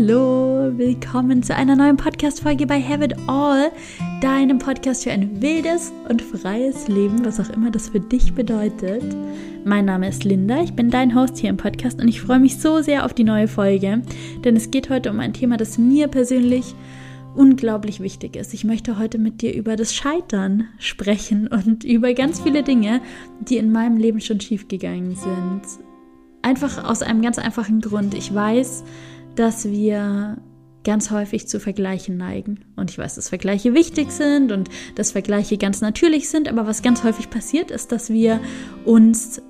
Hallo, willkommen zu einer neuen Podcast-Folge bei Have It All, deinem Podcast für ein wildes und freies Leben, was auch immer das für dich bedeutet. Mein Name ist Linda, ich bin dein Host hier im Podcast und ich freue mich so sehr auf die neue Folge, denn es geht heute um ein Thema, das mir persönlich unglaublich wichtig ist. Ich möchte heute mit dir über das Scheitern sprechen und über ganz viele Dinge, die in meinem Leben schon schiefgegangen sind. Einfach aus einem ganz einfachen Grund. Ich weiß, dass wir ganz häufig zu Vergleichen neigen. Und ich weiß, dass Vergleiche wichtig sind und dass Vergleiche ganz natürlich sind, aber was ganz häufig passiert ist, dass wir uns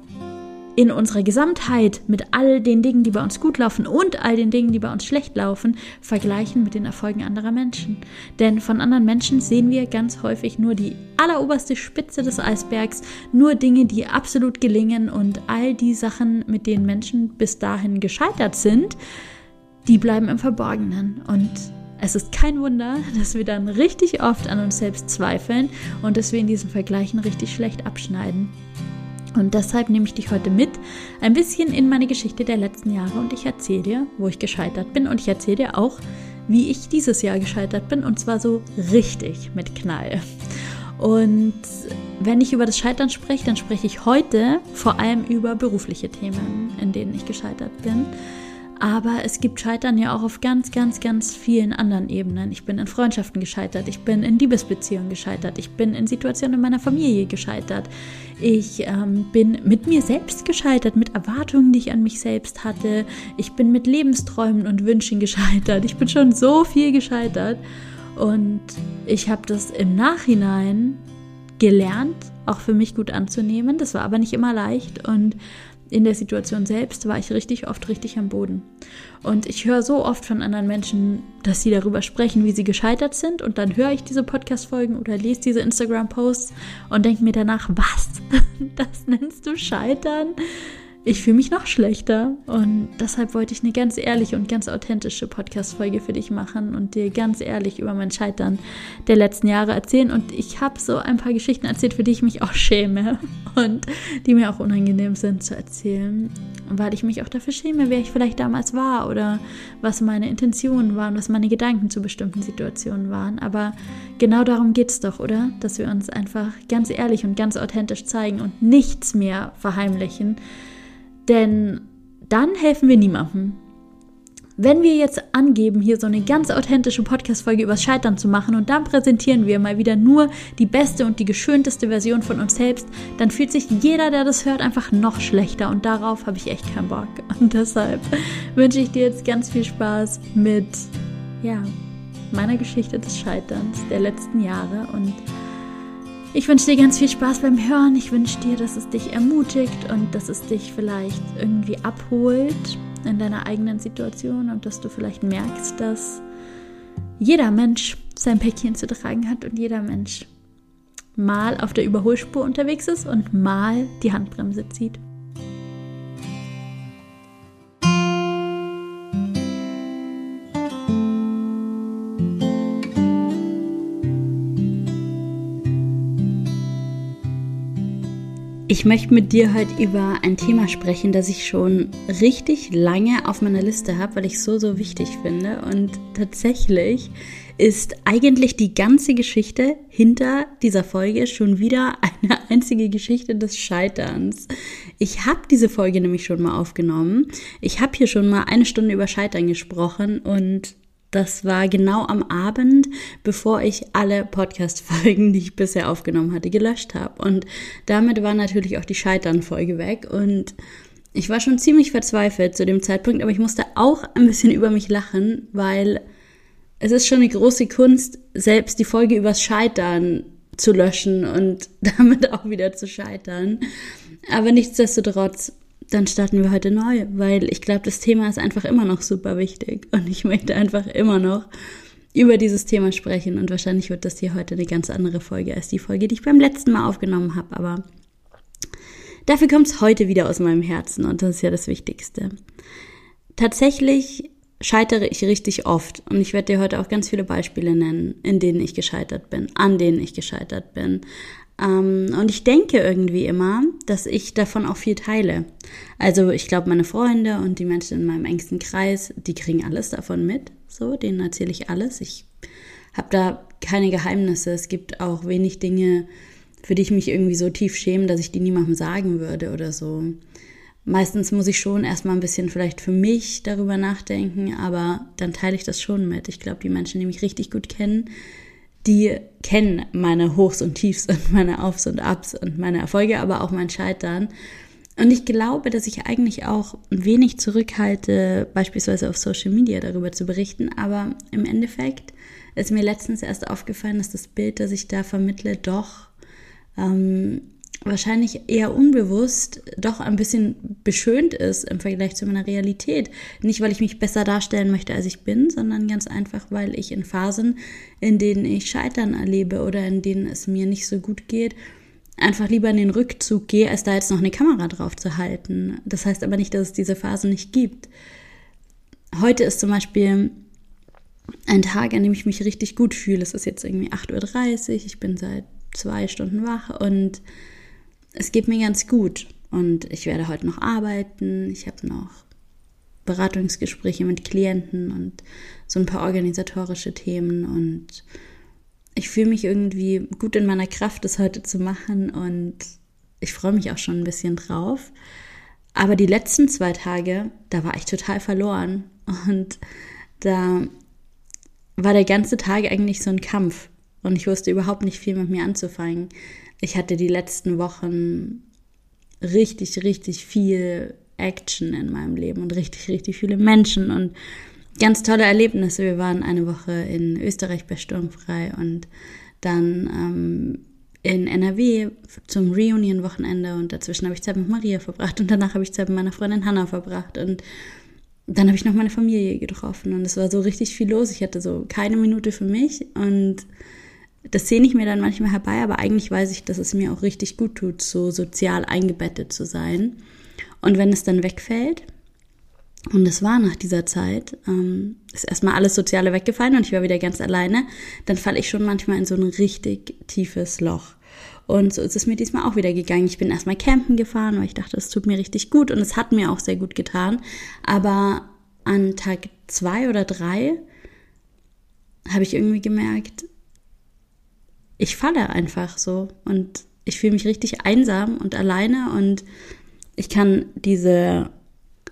in unserer Gesamtheit mit all den Dingen, die bei uns gut laufen und all den Dingen, die bei uns schlecht laufen, vergleichen mit den Erfolgen anderer Menschen. Denn von anderen Menschen sehen wir ganz häufig nur die alleroberste Spitze des Eisbergs, nur Dinge, die absolut gelingen und all die Sachen, mit denen Menschen bis dahin gescheitert sind, die bleiben im Verborgenen. Und es ist kein Wunder, dass wir dann richtig oft an uns selbst zweifeln und dass wir in diesen Vergleichen richtig schlecht abschneiden. Und deshalb nehme ich dich heute mit ein bisschen in meine Geschichte der letzten Jahre und ich erzähle dir, wo ich gescheitert bin und ich erzähle dir auch, wie ich dieses Jahr gescheitert bin und zwar so richtig mit Knall. Und wenn ich über das Scheitern spreche, dann spreche ich heute vor allem über berufliche Themen, in denen ich gescheitert bin. Aber es gibt Scheitern ja auch auf ganz, ganz, ganz vielen anderen Ebenen. Ich bin in Freundschaften gescheitert, ich bin in Liebesbeziehungen gescheitert, ich bin in Situationen in meiner Familie gescheitert, ich ähm, bin mit mir selbst gescheitert, mit Erwartungen, die ich an mich selbst hatte, ich bin mit Lebensträumen und Wünschen gescheitert, ich bin schon so viel gescheitert. Und ich habe das im Nachhinein gelernt, auch für mich gut anzunehmen. Das war aber nicht immer leicht und in der Situation selbst war ich richtig oft richtig am Boden. Und ich höre so oft von anderen Menschen, dass sie darüber sprechen, wie sie gescheitert sind. Und dann höre ich diese Podcast-Folgen oder lese diese Instagram-Posts und denke mir danach, was? Das nennst du Scheitern? Ich fühle mich noch schlechter. Und deshalb wollte ich eine ganz ehrliche und ganz authentische Podcast-Folge für dich machen und dir ganz ehrlich über mein Scheitern der letzten Jahre erzählen. Und ich habe so ein paar Geschichten erzählt, für die ich mich auch schäme und die mir auch unangenehm sind zu erzählen. Weil ich mich auch dafür schäme, wer ich vielleicht damals war oder was meine Intentionen waren, was meine Gedanken zu bestimmten Situationen waren. Aber genau darum geht es doch, oder? Dass wir uns einfach ganz ehrlich und ganz authentisch zeigen und nichts mehr verheimlichen denn dann helfen wir niemandem. Wenn wir jetzt angeben, hier so eine ganz authentische Podcast-Folge übers Scheitern zu machen und dann präsentieren wir mal wieder nur die beste und die geschönteste Version von uns selbst, dann fühlt sich jeder, der das hört, einfach noch schlechter und darauf habe ich echt keinen Bock. Und deshalb wünsche ich dir jetzt ganz viel Spaß mit, ja, meiner Geschichte des Scheiterns der letzten Jahre und ich wünsche dir ganz viel Spaß beim Hören. Ich wünsche dir, dass es dich ermutigt und dass es dich vielleicht irgendwie abholt in deiner eigenen Situation und dass du vielleicht merkst, dass jeder Mensch sein Päckchen zu tragen hat und jeder Mensch mal auf der Überholspur unterwegs ist und mal die Handbremse zieht. Ich möchte mit dir heute über ein Thema sprechen, das ich schon richtig lange auf meiner Liste habe, weil ich es so, so wichtig finde. Und tatsächlich ist eigentlich die ganze Geschichte hinter dieser Folge schon wieder eine einzige Geschichte des Scheiterns. Ich habe diese Folge nämlich schon mal aufgenommen. Ich habe hier schon mal eine Stunde über Scheitern gesprochen und das war genau am Abend, bevor ich alle Podcast-Folgen, die ich bisher aufgenommen hatte, gelöscht habe. Und damit war natürlich auch die Scheitern-Folge weg. Und ich war schon ziemlich verzweifelt zu dem Zeitpunkt, aber ich musste auch ein bisschen über mich lachen, weil es ist schon eine große Kunst, selbst die Folge übers Scheitern zu löschen und damit auch wieder zu scheitern. Aber nichtsdestotrotz dann starten wir heute neu, weil ich glaube, das Thema ist einfach immer noch super wichtig. Und ich möchte einfach immer noch über dieses Thema sprechen. Und wahrscheinlich wird das hier heute eine ganz andere Folge als die Folge, die ich beim letzten Mal aufgenommen habe, aber dafür kommt es heute wieder aus meinem Herzen. Und das ist ja das Wichtigste. Tatsächlich scheitere ich richtig oft. Und ich werde dir heute auch ganz viele Beispiele nennen, in denen ich gescheitert bin, an denen ich gescheitert bin, Ähm, und ich denke irgendwie immer, dass ich davon auch viel teile. Also ich glaube, meine Freunde und die Menschen in meinem engsten Kreis, die kriegen alles davon mit. So, denen erzähle ich alles. Ich habe da keine Geheimnisse. Es gibt auch wenig Dinge, für die ich mich irgendwie so tief schäme, dass ich die niemandem sagen würde oder so. Meistens muss ich schon erstmal ein bisschen vielleicht für mich darüber nachdenken, aber dann teile ich das schon mit. Ich glaube, die Menschen, die mich richtig gut kennen, die kennen meine Hochs und Tiefs und meine Aufs und Abs und meine Erfolge, aber auch mein Scheitern. Und ich glaube, dass ich eigentlich auch wenig zurückhalte, beispielsweise auf Social Media darüber zu berichten, aber im Endeffekt ist mir letztens erst aufgefallen, dass das Bild, das ich da vermittle, doch ähm, wahrscheinlich eher unbewusst doch ein bisschen beschönt ist im Vergleich zu meiner Realität. Nicht, weil ich mich besser darstellen möchte, als ich bin, sondern ganz einfach, weil ich in Phasen, in denen ich Scheitern erlebe oder in denen es mir nicht so gut geht, einfach lieber in den Rückzug gehe, als da jetzt noch eine Kamera drauf zu halten. Das heißt aber nicht, dass es diese Phasen nicht gibt. Heute ist zum Beispiel ein Tag, an dem ich mich richtig gut fühle. Es ist jetzt irgendwie 8.30 Uhr, ich bin seit zwei Stunden wach und es geht mir ganz gut und ich werde heute noch arbeiten. Ich habe noch Beratungsgespräche mit Klienten und so ein paar organisatorische Themen und ich fühle mich irgendwie gut in meiner Kraft, das heute zu machen und ich freue mich auch schon ein bisschen drauf. Aber die letzten zwei Tage, da war ich total verloren und da war der ganze Tag eigentlich so ein Kampf und ich wusste überhaupt nicht viel mit mir anzufangen ich hatte die letzten Wochen richtig, richtig viel Action in meinem Leben und richtig, richtig viele Menschen und ganz tolle Erlebnisse. Wir waren eine Woche in Österreich bei Sturmfrei und dann ähm, in NRW zum Reunion-Wochenende und dazwischen habe ich Zeit mit Maria verbracht und danach habe ich Zeit mit meiner Freundin Hannah verbracht und dann habe ich noch meine Familie getroffen und es war so richtig viel los. Ich hatte so keine Minute für mich und das sehne ich mir dann manchmal herbei, aber eigentlich weiß ich, dass es mir auch richtig gut tut, so sozial eingebettet zu sein. Und wenn es dann wegfällt, und es war nach dieser Zeit, ähm, ist erstmal alles Soziale weggefallen und ich war wieder ganz alleine, dann falle ich schon manchmal in so ein richtig tiefes Loch. Und so ist es mir diesmal auch wieder gegangen. Ich bin erstmal campen gefahren, weil ich dachte, es tut mir richtig gut und es hat mir auch sehr gut getan. Aber an Tag zwei oder drei habe ich irgendwie gemerkt, ich falle einfach so und ich fühle mich richtig einsam und alleine und ich kann diese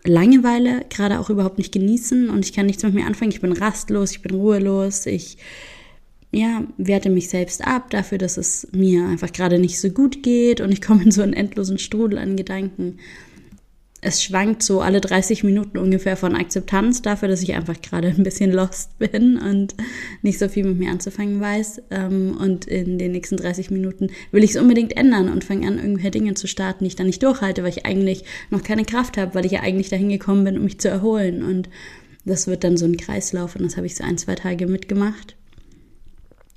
Langeweile gerade auch überhaupt nicht genießen und ich kann nichts mit mir anfangen. Ich bin rastlos, ich bin ruhelos, ich ja, werte mich selbst ab dafür, dass es mir einfach gerade nicht so gut geht und ich komme in so einen endlosen Strudel an Gedanken es schwankt so alle 30 Minuten ungefähr von Akzeptanz dafür, dass ich einfach gerade ein bisschen lost bin und nicht so viel mit mir anzufangen weiß. Ähm, und in den nächsten 30 Minuten will ich es unbedingt ändern und fange an, irgendwelche Dinge zu starten, die ich dann nicht durchhalte, weil ich eigentlich noch keine Kraft habe, weil ich ja eigentlich dahin gekommen bin, um mich zu erholen. Und das wird dann so ein Kreislauf und das habe ich so ein, zwei Tage mitgemacht.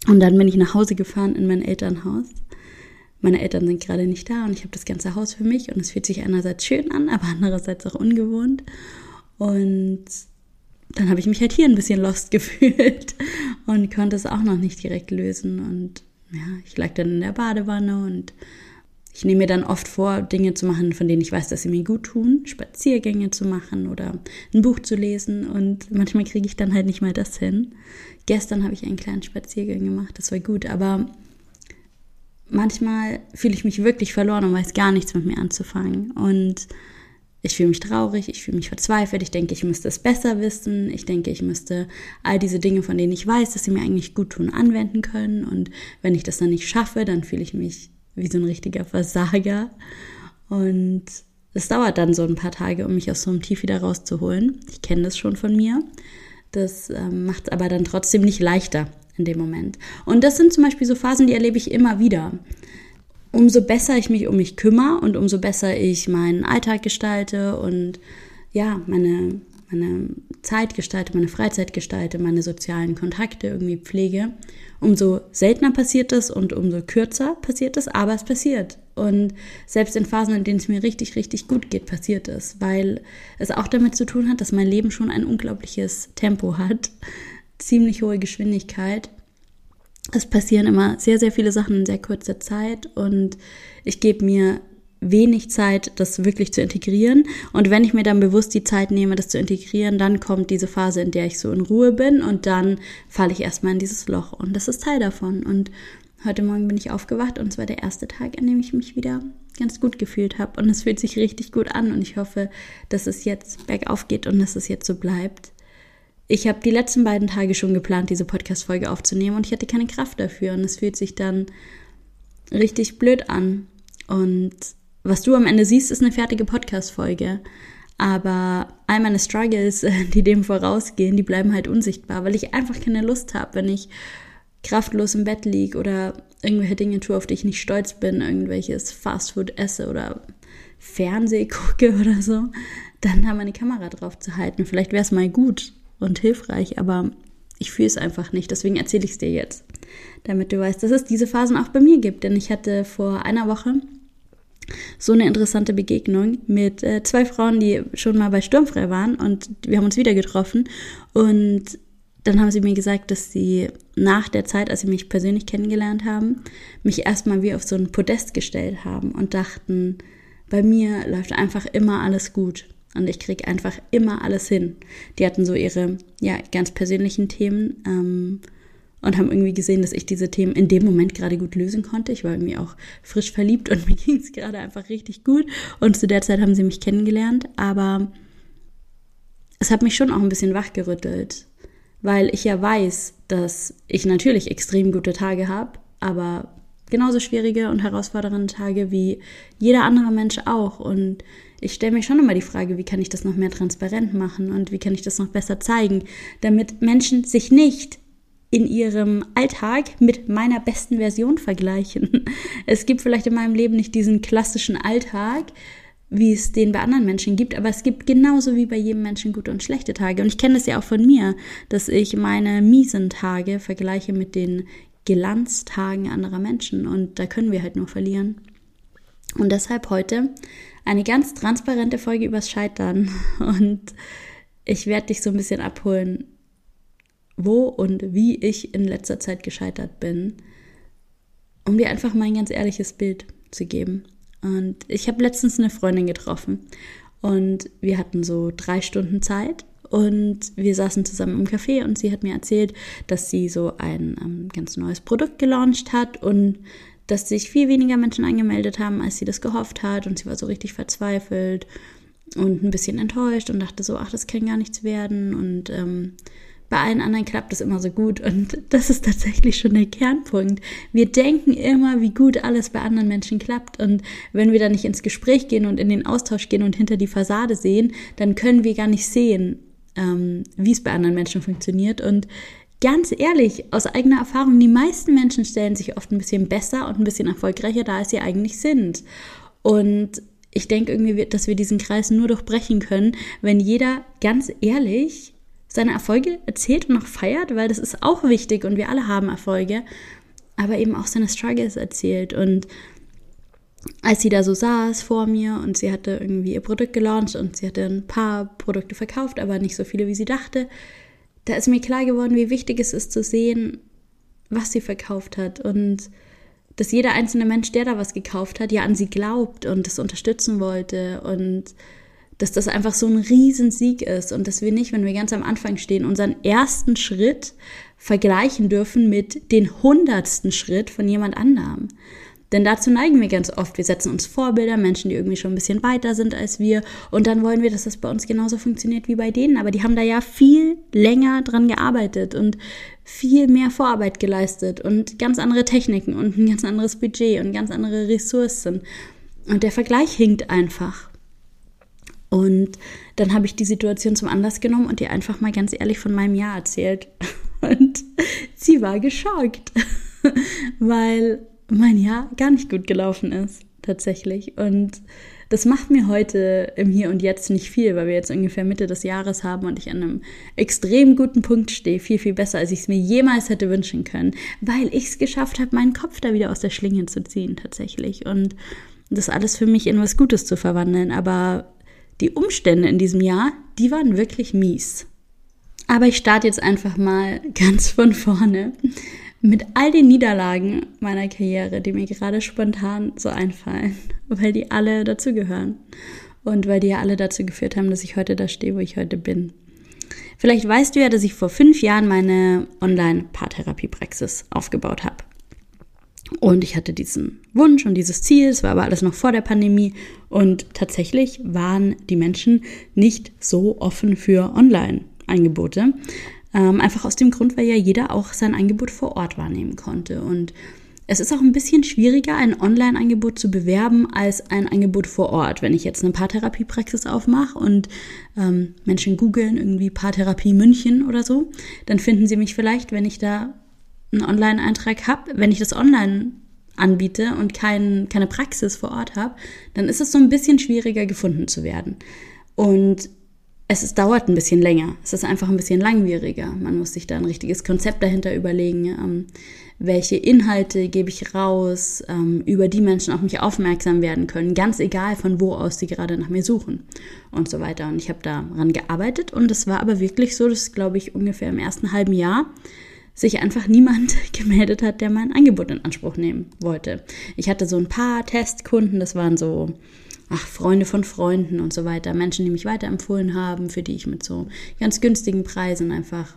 Und dann bin ich nach Hause gefahren in mein Elternhaus meine Eltern sind gerade nicht da und ich habe das ganze Haus für mich und es fühlt sich einerseits schön an, aber andererseits auch ungewohnt. Und dann habe ich mich halt hier ein bisschen lost gefühlt und konnte es auch noch nicht direkt lösen. Und ja, ich lag dann in der Badewanne und ich nehme mir dann oft vor, Dinge zu machen, von denen ich weiß, dass sie mir gut tun, Spaziergänge zu machen oder ein Buch zu lesen und manchmal kriege ich dann halt nicht mal das hin. Gestern habe ich einen kleinen Spaziergang gemacht, das war gut, aber manchmal fühle ich mich wirklich verloren und weiß gar nichts mit mir anzufangen. Und ich fühle mich traurig, ich fühle mich verzweifelt, ich denke, ich müsste es besser wissen, ich denke, ich müsste all diese Dinge, von denen ich weiß, dass sie mir eigentlich gut tun, anwenden können. Und wenn ich das dann nicht schaffe, dann fühle ich mich wie so ein richtiger Versager. Und es dauert dann so ein paar Tage, um mich aus so einem Tief wieder rauszuholen. Ich kenne das schon von mir. Das ähm, macht es aber dann trotzdem nicht leichter in dem Moment. Und das sind zum Beispiel so Phasen, die erlebe ich immer wieder. Umso besser ich mich um mich kümmere und umso besser ich meinen Alltag gestalte und ja, meine, meine Zeit gestalte, meine Freizeit gestalte, meine sozialen Kontakte irgendwie pflege, umso seltener passiert das und umso kürzer passiert das, aber es passiert. Und selbst in Phasen, in denen es mir richtig, richtig gut geht, passiert es, weil es auch damit zu tun hat, dass mein Leben schon ein unglaubliches Tempo hat ziemlich hohe Geschwindigkeit. es passieren immer sehr, sehr viele Sachen in sehr kurzer Zeit und ich gebe mir wenig Zeit, das wirklich zu integrieren. Und wenn ich mir dann bewusst die Zeit nehme, das zu integrieren, dann kommt diese Phase, in der ich so in Ruhe bin und dann falle ich erstmal in dieses Loch. Und das ist Teil davon. Und heute Morgen bin ich aufgewacht und es war der erste Tag, an dem ich mich wieder ganz gut gefühlt habe. Und es fühlt sich richtig gut an und ich hoffe, dass es jetzt bergauf geht und dass es jetzt so bleibt. Ich habe die letzten beiden Tage schon geplant, diese Podcast-Folge aufzunehmen und ich hatte keine Kraft dafür und es fühlt sich dann richtig blöd an. Und was du am Ende siehst, ist eine fertige Podcast-Folge. Aber all meine Struggles, die dem vorausgehen, die bleiben halt unsichtbar, weil ich einfach keine Lust habe, wenn ich kraftlos im Bett liege oder irgendwelche Dinge tue, auf die ich nicht stolz bin, irgendwelches Fastfood esse oder Fernseh gucke oder so, dann da meine Kamera drauf zu halten. Vielleicht wäre es mal gut und hilfreich, aber ich fühle es einfach nicht. Deswegen erzähle ich es dir jetzt, damit du weißt, dass es diese Phasen auch bei mir gibt. Denn ich hatte vor einer Woche so eine interessante Begegnung mit äh, zwei Frauen, die schon mal bei Sturmfrei waren und wir haben uns wieder getroffen und dann haben sie mir gesagt, dass sie nach der Zeit, als sie mich persönlich kennengelernt haben, mich erstmal wie auf so ein Podest gestellt haben und dachten, bei mir läuft einfach immer alles gut und ich kriege einfach immer alles hin. Die hatten so ihre ja ganz persönlichen Themen ähm, und haben irgendwie gesehen, dass ich diese Themen in dem Moment gerade gut lösen konnte. Ich war irgendwie auch frisch verliebt und mir ging es gerade einfach richtig gut. Und zu der Zeit haben sie mich kennengelernt, aber es hat mich schon auch ein bisschen wachgerüttelt, weil ich ja weiß, dass ich natürlich extrem gute Tage habe, aber genauso schwierige und herausfordernde Tage wie jeder andere Mensch auch. Und ich stelle mir schon immer die Frage, wie kann ich das noch mehr transparent machen und wie kann ich das noch besser zeigen, damit Menschen sich nicht in ihrem Alltag mit meiner besten Version vergleichen. Es gibt vielleicht in meinem Leben nicht diesen klassischen Alltag, wie es den bei anderen Menschen gibt, aber es gibt genauso wie bei jedem Menschen gute und schlechte Tage. Und ich kenne das ja auch von mir, dass ich meine miesen Tage vergleiche mit den Glanztagen anderer Menschen und da können wir halt nur verlieren. Und deshalb heute eine ganz transparente Folge übers Scheitern und ich werde dich so ein bisschen abholen, wo und wie ich in letzter Zeit gescheitert bin, um dir einfach mal ein ganz ehrliches Bild zu geben. Und ich habe letztens eine Freundin getroffen und wir hatten so drei Stunden Zeit und wir saßen zusammen im Café und sie hat mir erzählt, dass sie so ein ähm, ganz neues Produkt gelauncht hat und dass sich viel weniger Menschen angemeldet haben, als sie das gehofft hat. Und sie war so richtig verzweifelt und ein bisschen enttäuscht und dachte so, ach, das kann gar nichts werden. Und ähm, bei allen anderen klappt es immer so gut. Und das ist tatsächlich schon der Kernpunkt. Wir denken immer, wie gut alles bei anderen Menschen klappt. Und wenn wir dann nicht ins Gespräch gehen und in den Austausch gehen und hinter die Fassade sehen, dann können wir gar nicht sehen, ähm, wie es bei anderen Menschen funktioniert. Und Ganz ehrlich, aus eigener Erfahrung, die meisten Menschen stellen sich oft ein bisschen besser und ein bisschen erfolgreicher da, als sie eigentlich sind. Und ich denke irgendwie, dass wir diesen Kreis nur durchbrechen können, wenn jeder ganz ehrlich seine Erfolge erzählt und noch feiert, weil das ist auch wichtig und wir alle haben Erfolge, aber eben auch seine Struggles erzählt. Und als sie da so saß vor mir und sie hatte irgendwie ihr Produkt gelauncht und sie hatte ein paar Produkte verkauft, aber nicht so viele, wie sie dachte, da ist mir klar geworden, wie wichtig es ist zu sehen, was sie verkauft hat und dass jeder einzelne Mensch, der da was gekauft hat, ja an sie glaubt und das unterstützen wollte und dass das einfach so ein Riesensieg ist und dass wir nicht, wenn wir ganz am Anfang stehen, unseren ersten Schritt vergleichen dürfen mit den hundertsten Schritt von jemand anderem. Denn dazu neigen wir ganz oft. Wir setzen uns Vorbilder, Menschen, die irgendwie schon ein bisschen weiter sind als wir. Und dann wollen wir, dass das bei uns genauso funktioniert wie bei denen. Aber die haben da ja viel länger dran gearbeitet und viel mehr Vorarbeit geleistet und ganz andere Techniken und ein ganz anderes Budget und ganz andere Ressourcen. Und der Vergleich hinkt einfach. Und dann habe ich die Situation zum Anlass genommen und ihr einfach mal ganz ehrlich von meinem Jahr erzählt. Und sie war geschockt, weil mein Jahr gar nicht gut gelaufen ist, tatsächlich. Und das macht mir heute im Hier und Jetzt nicht viel, weil wir jetzt ungefähr Mitte des Jahres haben und ich an einem extrem guten Punkt stehe. Viel, viel besser, als ich es mir jemals hätte wünschen können, weil ich es geschafft habe, meinen Kopf da wieder aus der Schlinge zu ziehen, tatsächlich. Und das alles für mich in was Gutes zu verwandeln. Aber die Umstände in diesem Jahr, die waren wirklich mies. Aber ich starte jetzt einfach mal ganz von vorne, mit all den Niederlagen meiner Karriere, die mir gerade spontan so einfallen, weil die alle dazugehören und weil die ja alle dazu geführt haben, dass ich heute da stehe, wo ich heute bin. Vielleicht weißt du ja, dass ich vor fünf Jahren meine Online-Paartherapie-Praxis aufgebaut habe. Und ich hatte diesen Wunsch und dieses Ziel, es war aber alles noch vor der Pandemie und tatsächlich waren die Menschen nicht so offen für Online-Angebote. Ähm, einfach aus dem Grund, weil ja jeder auch sein Angebot vor Ort wahrnehmen konnte. Und es ist auch ein bisschen schwieriger, ein Online-Angebot zu bewerben als ein Angebot vor Ort. Wenn ich jetzt eine Paartherapiepraxis aufmache und ähm, Menschen googeln irgendwie Paartherapie München oder so, dann finden sie mich vielleicht, wenn ich da einen Online-Eintrag habe. Wenn ich das online anbiete und kein, keine Praxis vor Ort habe, dann ist es so ein bisschen schwieriger gefunden zu werden. Und es ist, dauert ein bisschen länger. Es ist einfach ein bisschen langwieriger. Man muss sich da ein richtiges Konzept dahinter überlegen. Ähm, welche Inhalte gebe ich raus, ähm, über die Menschen auf mich aufmerksam werden können, ganz egal von wo aus sie gerade nach mir suchen und so weiter. Und ich habe daran gearbeitet und es war aber wirklich so, dass glaube ich ungefähr im ersten halben Jahr sich einfach niemand gemeldet hat, der mein Angebot in Anspruch nehmen wollte. Ich hatte so ein paar Testkunden, das waren so ach, Freunde von Freunden und so weiter, Menschen, die mich weiterempfohlen haben, für die ich mit so ganz günstigen Preisen einfach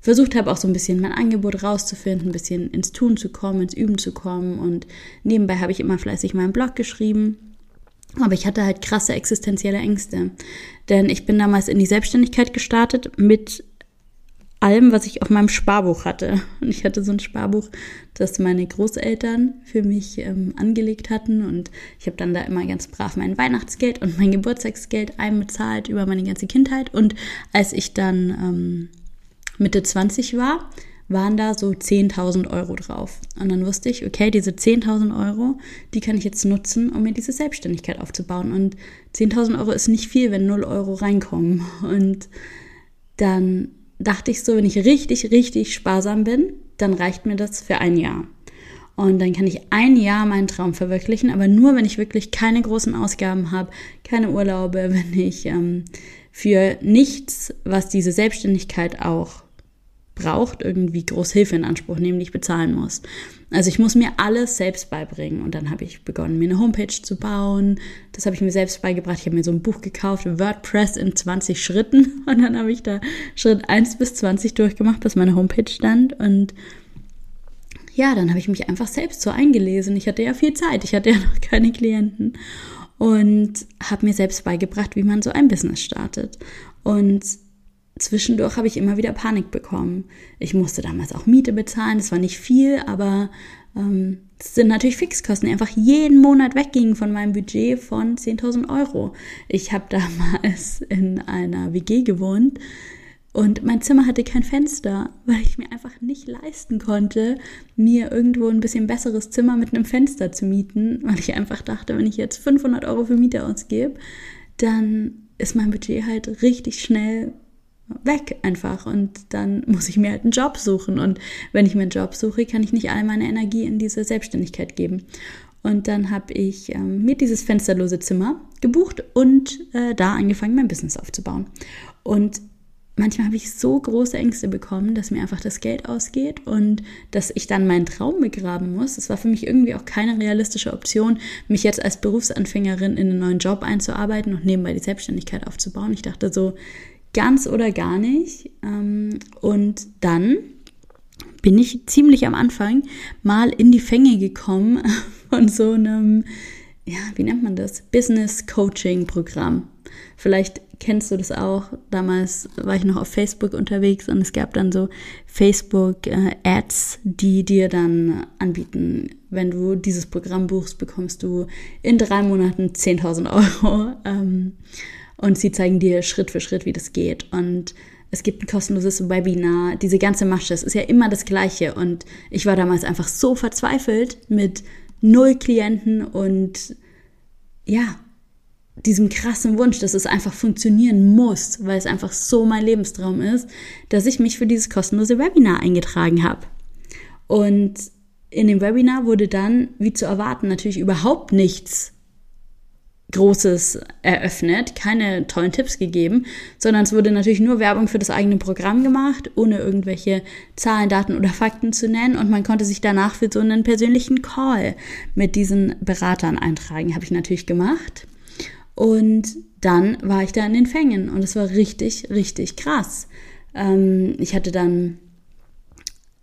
versucht habe, auch so ein bisschen mein Angebot rauszufinden, ein bisschen ins Tun zu kommen, ins Üben zu kommen. Und nebenbei habe ich immer fleißig meinen Blog geschrieben. Aber ich hatte halt krasse existenzielle Ängste. Denn ich bin damals in die Selbstständigkeit gestartet mit allem, was ich auf meinem Sparbuch hatte. Und ich hatte so ein Sparbuch, das meine Großeltern für mich ähm, angelegt hatten. Und ich habe dann da immer ganz brav mein Weihnachtsgeld und mein Geburtstagsgeld einbezahlt über meine ganze Kindheit. Und als ich dann ähm, Mitte 20 war, waren da so 10.000 Euro drauf. Und dann wusste ich, okay, diese 10.000 Euro, die kann ich jetzt nutzen, um mir diese Selbstständigkeit aufzubauen. Und 10.000 Euro ist nicht viel, wenn 0 Euro reinkommen. Und dann dachte ich so, wenn ich richtig, richtig sparsam bin, dann reicht mir das für ein Jahr. Und dann kann ich ein Jahr meinen Traum verwirklichen, aber nur, wenn ich wirklich keine großen Ausgaben habe, keine Urlaube, wenn ich ähm, für nichts, was diese Selbstständigkeit auch braucht, irgendwie Großhilfe in Anspruch nehmen, die ich bezahlen muss. Also ich muss mir alles selbst beibringen. Und dann habe ich begonnen, mir eine Homepage zu bauen. Das habe ich mir selbst beigebracht. Ich habe mir so ein Buch gekauft, WordPress in 20 Schritten. Und dann habe ich da Schritt 1 bis 20 durchgemacht, bis meine Homepage stand. Und ja, dann habe ich mich einfach selbst so eingelesen. Ich hatte ja viel Zeit. Ich hatte ja noch keine Klienten. Und habe mir selbst beigebracht, wie man so ein Business startet. Und zwischendurch habe ich immer wieder Panik bekommen. Ich musste damals auch Miete bezahlen, das war nicht viel, aber ähm, sind natürlich Fixkosten, die einfach jeden Monat weggingen von meinem Budget von 10.000 Euro. Ich habe damals in einer WG gewohnt und mein Zimmer hatte kein Fenster, weil ich mir einfach nicht leisten konnte, mir irgendwo ein bisschen besseres Zimmer mit einem Fenster zu mieten, weil ich einfach dachte, wenn ich jetzt 500 Euro für Miete ausgebe, dann ist mein Budget halt richtig schnell weg einfach und dann muss ich mir halt einen Job suchen und wenn ich mir einen Job suche, kann ich nicht all meine Energie in diese Selbstständigkeit geben. Und dann habe ich ähm, mir dieses fensterlose Zimmer gebucht und äh, da angefangen, mein Business aufzubauen. Und manchmal habe ich so große Ängste bekommen, dass mir einfach das Geld ausgeht und dass ich dann meinen Traum begraben muss. Es war für mich irgendwie auch keine realistische Option, mich jetzt als Berufsanfängerin in einen neuen Job einzuarbeiten und nebenbei die Selbstständigkeit aufzubauen. Ich dachte so, ganz oder gar nicht. Ähm, und dann bin ich ziemlich am Anfang mal in die Fänge gekommen von so einem, ja, wie nennt man das? Business Coaching Programm. Vielleicht kennst du das auch. Damals war ich noch auf Facebook unterwegs und es gab dann so Facebook äh, die dir dann anbieten, wenn du dieses Programm buchst, bekommst du in drei Monaten 10.000 Euro. Ähm, und sie zeigen dir Schritt für Schritt, wie das geht. Und es gibt ein kostenloses Webinar, diese ganze Masche, es ist ja immer das Gleiche. Und ich war damals einfach so verzweifelt mit null Klienten und ja, diesem krassen Wunsch, dass es einfach funktionieren muss, weil es einfach so mein Lebenstraum ist, dass ich mich für dieses kostenlose Webinar eingetragen habe. Und in dem Webinar wurde dann, wie zu erwarten, natürlich überhaupt nichts Großes eröffnet, keine tollen Tipps gegeben, sondern es wurde natürlich nur Werbung für das eigene Programm gemacht, ohne irgendwelche Zahlen, Daten oder Fakten zu nennen. Und man konnte sich danach für so einen persönlichen Call mit diesen Beratern eintragen. Habe ich natürlich gemacht. Und dann war ich da in den Fängen und es war richtig, richtig krass. Ähm, ich hatte dann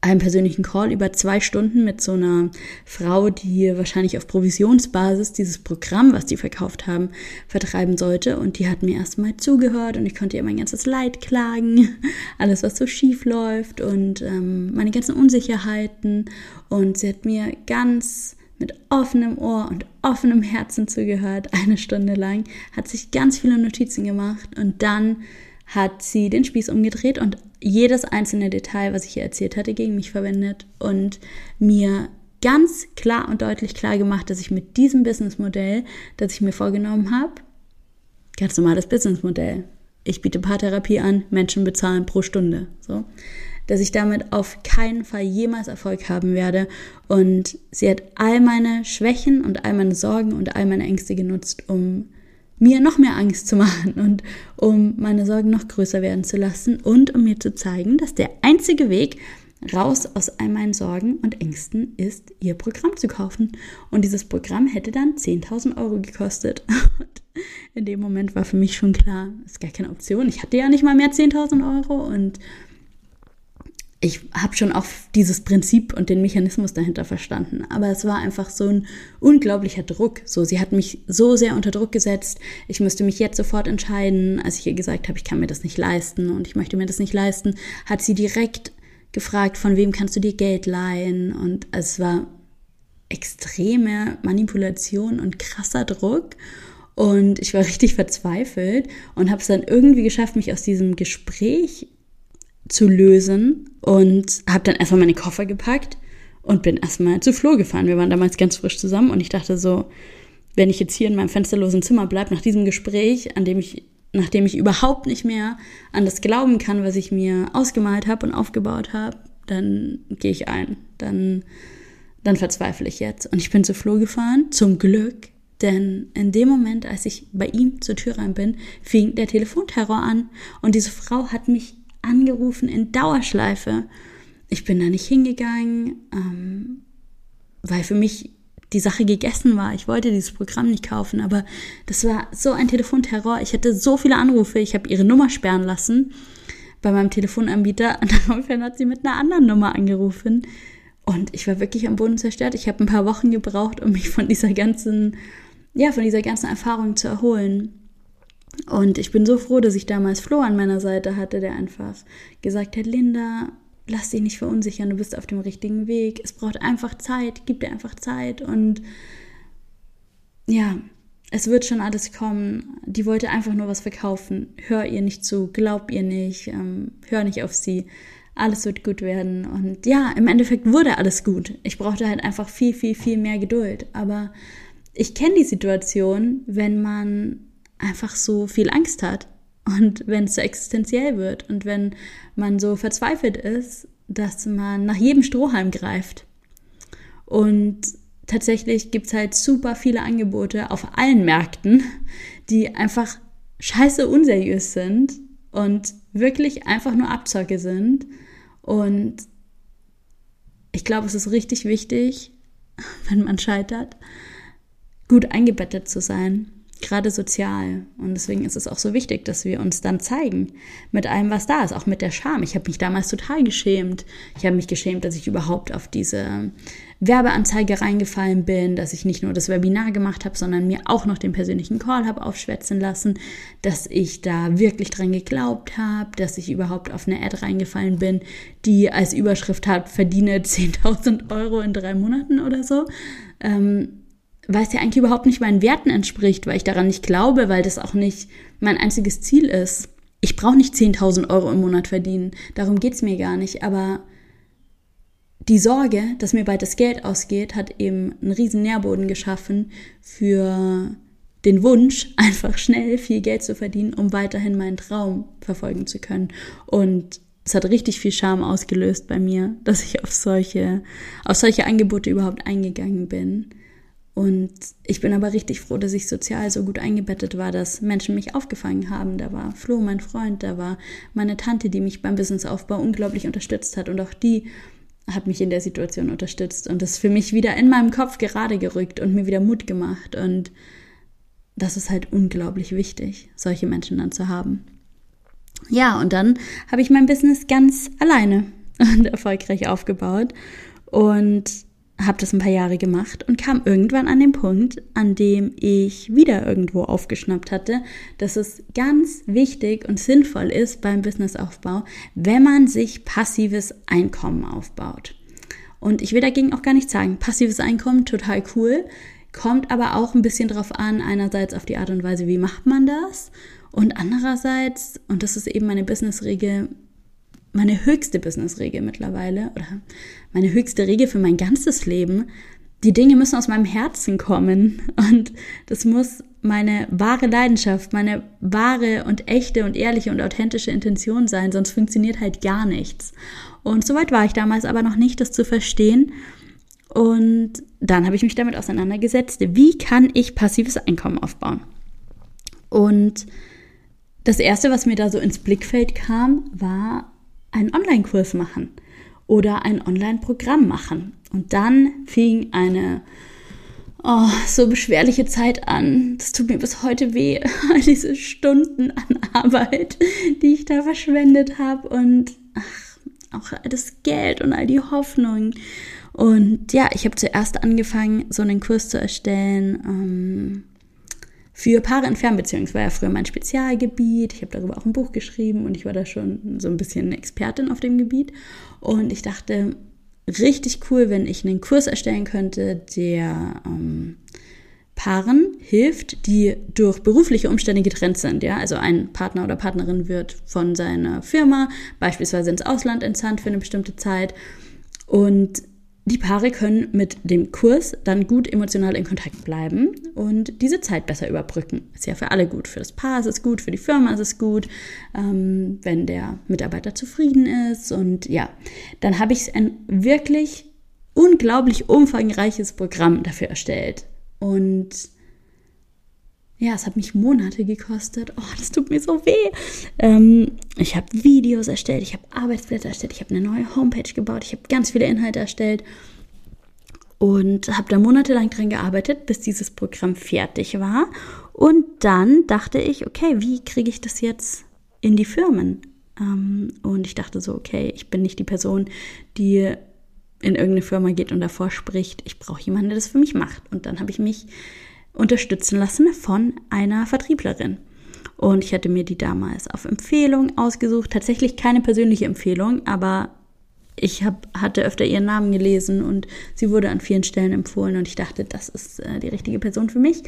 einen persönlichen Call über zwei Stunden mit so einer Frau, die wahrscheinlich auf Provisionsbasis dieses Programm, was die verkauft haben, vertreiben sollte. Und die hat mir erstmal zugehört und ich konnte ihr mein ganzes Leid klagen, alles, was so schief läuft und ähm, meine ganzen Unsicherheiten. Und sie hat mir ganz mit offenem Ohr und offenem Herzen zugehört, eine Stunde lang, hat sich ganz viele Notizen gemacht und dann hat sie den Spieß umgedreht und jedes einzelne Detail, was ich ihr erzählt hatte, gegen mich verwendet und mir ganz klar und deutlich klar gemacht, dass ich mit diesem Businessmodell, das ich mir vorgenommen habe, ganz normales Businessmodell, ich biete Paartherapie an, Menschen bezahlen pro Stunde, so, dass ich damit auf keinen Fall jemals Erfolg haben werde. Und sie hat all meine Schwächen und all meine Sorgen und all meine Ängste genutzt, um mir noch mehr Angst zu machen und um meine Sorgen noch größer werden zu lassen und um mir zu zeigen, dass der einzige Weg raus aus all meinen Sorgen und Ängsten ist, ihr Programm zu kaufen. Und dieses Programm hätte dann 10.000 Euro gekostet. Und in dem Moment war für mich schon klar, ist gar keine Option. Ich hatte ja nicht mal mehr 10.000 Euro und ich habe schon auch dieses Prinzip und den Mechanismus dahinter verstanden. Aber es war einfach so ein unglaublicher Druck. So, sie hat mich so sehr unter Druck gesetzt. Ich müsste mich jetzt sofort entscheiden. Als ich ihr gesagt habe, ich kann mir das nicht leisten und ich möchte mir das nicht leisten, hat sie direkt gefragt, von wem kannst du dir Geld leihen? Und es war extreme Manipulation und krasser Druck. Und ich war richtig verzweifelt und habe es dann irgendwie geschafft, mich aus diesem Gespräch zu lösen und habe dann erstmal meine Koffer gepackt und bin erstmal zu Flo gefahren. Wir waren damals ganz frisch zusammen und ich dachte so, wenn ich jetzt hier in meinem fensterlosen Zimmer bleibe nach diesem Gespräch, an dem ich nachdem ich überhaupt nicht mehr an das glauben kann, was ich mir ausgemalt habe und aufgebaut habe, dann gehe ich ein. Dann dann verzweifle ich jetzt und ich bin zu Flo gefahren, zum Glück, denn in dem Moment, als ich bei ihm zur Tür rein bin, fing der Telefonterror an und diese Frau hat mich angerufen in Dauerschleife. Ich bin da nicht hingegangen, ähm, weil für mich die Sache gegessen war. Ich wollte dieses Programm nicht kaufen, aber das war so ein Telefonterror. Ich hatte so viele Anrufe. Ich habe ihre Nummer sperren lassen bei meinem Telefonanbieter und daraufhin hat sie mit einer anderen Nummer angerufen. Und ich war wirklich am Boden zerstört. Ich habe ein paar Wochen gebraucht, um mich von dieser ganzen, ja, von dieser ganzen Erfahrung zu erholen. Und ich bin so froh, dass ich damals Flo an meiner Seite hatte, der einfach gesagt hat, Linda, lass dich nicht verunsichern, du bist auf dem richtigen Weg. Es braucht einfach Zeit, gib dir einfach Zeit und ja, es wird schon alles kommen. Die wollte einfach nur was verkaufen. Hör ihr nicht zu, glaub ihr nicht, ähm, hör nicht auf sie. Alles wird gut werden. Und ja, im Endeffekt wurde alles gut. Ich brauchte halt einfach viel, viel, viel mehr Geduld. Aber ich kenne die Situation, wenn man einfach so viel Angst hat und wenn es so existenziell wird und wenn man so verzweifelt ist, dass man nach jedem Strohhalm greift. Und tatsächlich gibt es halt super viele Angebote auf allen Märkten, die einfach scheiße unseriös sind und wirklich einfach nur Abzocke sind. Und ich glaube, es ist richtig wichtig, wenn man scheitert, gut eingebettet zu sein gerade sozial. Und deswegen ist es auch so wichtig, dass wir uns dann zeigen mit allem, was da ist, auch mit der Scham. Ich habe mich damals total geschämt. Ich habe mich geschämt, dass ich überhaupt auf diese Werbeanzeige reingefallen bin, dass ich nicht nur das Webinar gemacht habe, sondern mir auch noch den persönlichen Call habe aufschwätzen lassen, dass ich da wirklich dran geglaubt habe, dass ich überhaupt auf eine Ad reingefallen bin, die als Überschrift hat, verdiene 10.000 Euro in drei Monaten oder so. Ähm, weil es ja eigentlich überhaupt nicht meinen Werten entspricht, weil ich daran nicht glaube, weil das auch nicht mein einziges Ziel ist. Ich brauche nicht 10.000 Euro im Monat verdienen, darum geht's mir gar nicht, aber die Sorge, dass mir bald das Geld ausgeht, hat eben einen riesen Nährboden geschaffen für den Wunsch, einfach schnell viel Geld zu verdienen, um weiterhin meinen Traum verfolgen zu können. Und es hat richtig viel Scham ausgelöst bei mir, dass ich auf solche, auf solche Angebote überhaupt eingegangen bin. Und ich bin aber richtig froh, dass ich sozial so gut eingebettet war, dass Menschen mich aufgefangen haben. Da war Flo, mein Freund, da war meine Tante, die mich beim Businessaufbau unglaublich unterstützt hat. Und auch die hat mich in der Situation unterstützt und das für mich wieder in meinem Kopf gerade gerückt und mir wieder Mut gemacht. Und das ist halt unglaublich wichtig, solche Menschen dann zu haben. Ja, und dann habe ich mein Business ganz alleine und erfolgreich aufgebaut. Und habe das ein paar Jahre gemacht und kam irgendwann an den Punkt, an dem ich wieder irgendwo aufgeschnappt hatte, dass es ganz wichtig und sinnvoll ist beim Businessaufbau, wenn man sich passives Einkommen aufbaut. Und ich will dagegen auch gar nicht sagen, passives Einkommen total cool, kommt aber auch ein bisschen drauf an, einerseits auf die Art und Weise, wie macht man das und andererseits, und das ist eben meine Businessregel, meine höchste Businessregel mittlerweile oder meine höchste Regel für mein ganzes Leben. Die Dinge müssen aus meinem Herzen kommen und das muss meine wahre Leidenschaft, meine wahre und echte und ehrliche und authentische Intention sein, sonst funktioniert halt gar nichts. Und soweit war ich damals aber noch nicht, das zu verstehen. Und dann habe ich mich damit auseinandergesetzt, wie kann ich passives Einkommen aufbauen? Und das Erste, was mir da so ins Blickfeld kam, war einen Online-Kurs machen oder ein Online-Programm machen. Und dann fing eine oh, so beschwerliche Zeit an. Das tut mir bis heute weh, all diese Stunden an Arbeit, die ich da verschwendet habe und ach, auch das Geld und all die Hoffnung. Und ja, ich habe zuerst angefangen, so einen Kurs zu erstellen. Ähm, für Paare in Fernbeziehungen. Das war ja früher mein Spezialgebiet. Ich habe darüber auch ein Buch geschrieben und ich war da schon so ein bisschen Expertin auf dem Gebiet. Und ich dachte, richtig cool, wenn ich einen Kurs erstellen könnte, der ähm, Paaren hilft, die durch berufliche Umstände getrennt sind. Ja, also ein Partner oder Partnerin wird von seiner Firma beispielsweise ins Ausland entsandt für eine bestimmte Zeit und die Paare können mit dem Kurs dann gut emotional in Kontakt bleiben und diese Zeit besser überbrücken. Ist ja für alle gut. Für das Paar ist es gut, für die Firma ist es gut, ähm, wenn der Mitarbeiter zufrieden ist. Und ja, dann habe ich ein wirklich unglaublich umfangreiches Programm dafür erstellt. Und ja, es hat mich Monate gekostet. Oh, das tut mir so weh. Ähm, ich habe Videos erstellt, ich habe Arbeitsblätter erstellt, ich habe eine neue Homepage gebaut, ich habe ganz viele Inhalte erstellt und habe da monatelang dran gearbeitet, bis dieses Programm fertig war. Und dann dachte ich, okay, wie kriege ich das jetzt in die Firmen? Ähm, und ich dachte so, okay, ich bin nicht die Person, die in irgendeine Firma geht und davor spricht. Ich brauche jemanden, der das für mich macht. Und dann habe ich mich unterstützen lassen von einer Vertrieblerin. Und ich hatte mir die damals auf Empfehlung ausgesucht. Tatsächlich keine persönliche Empfehlung, aber ich hab, hatte öfter ihren Namen gelesen und sie wurde an vielen Stellen empfohlen und ich dachte, das ist äh, die richtige Person für mich.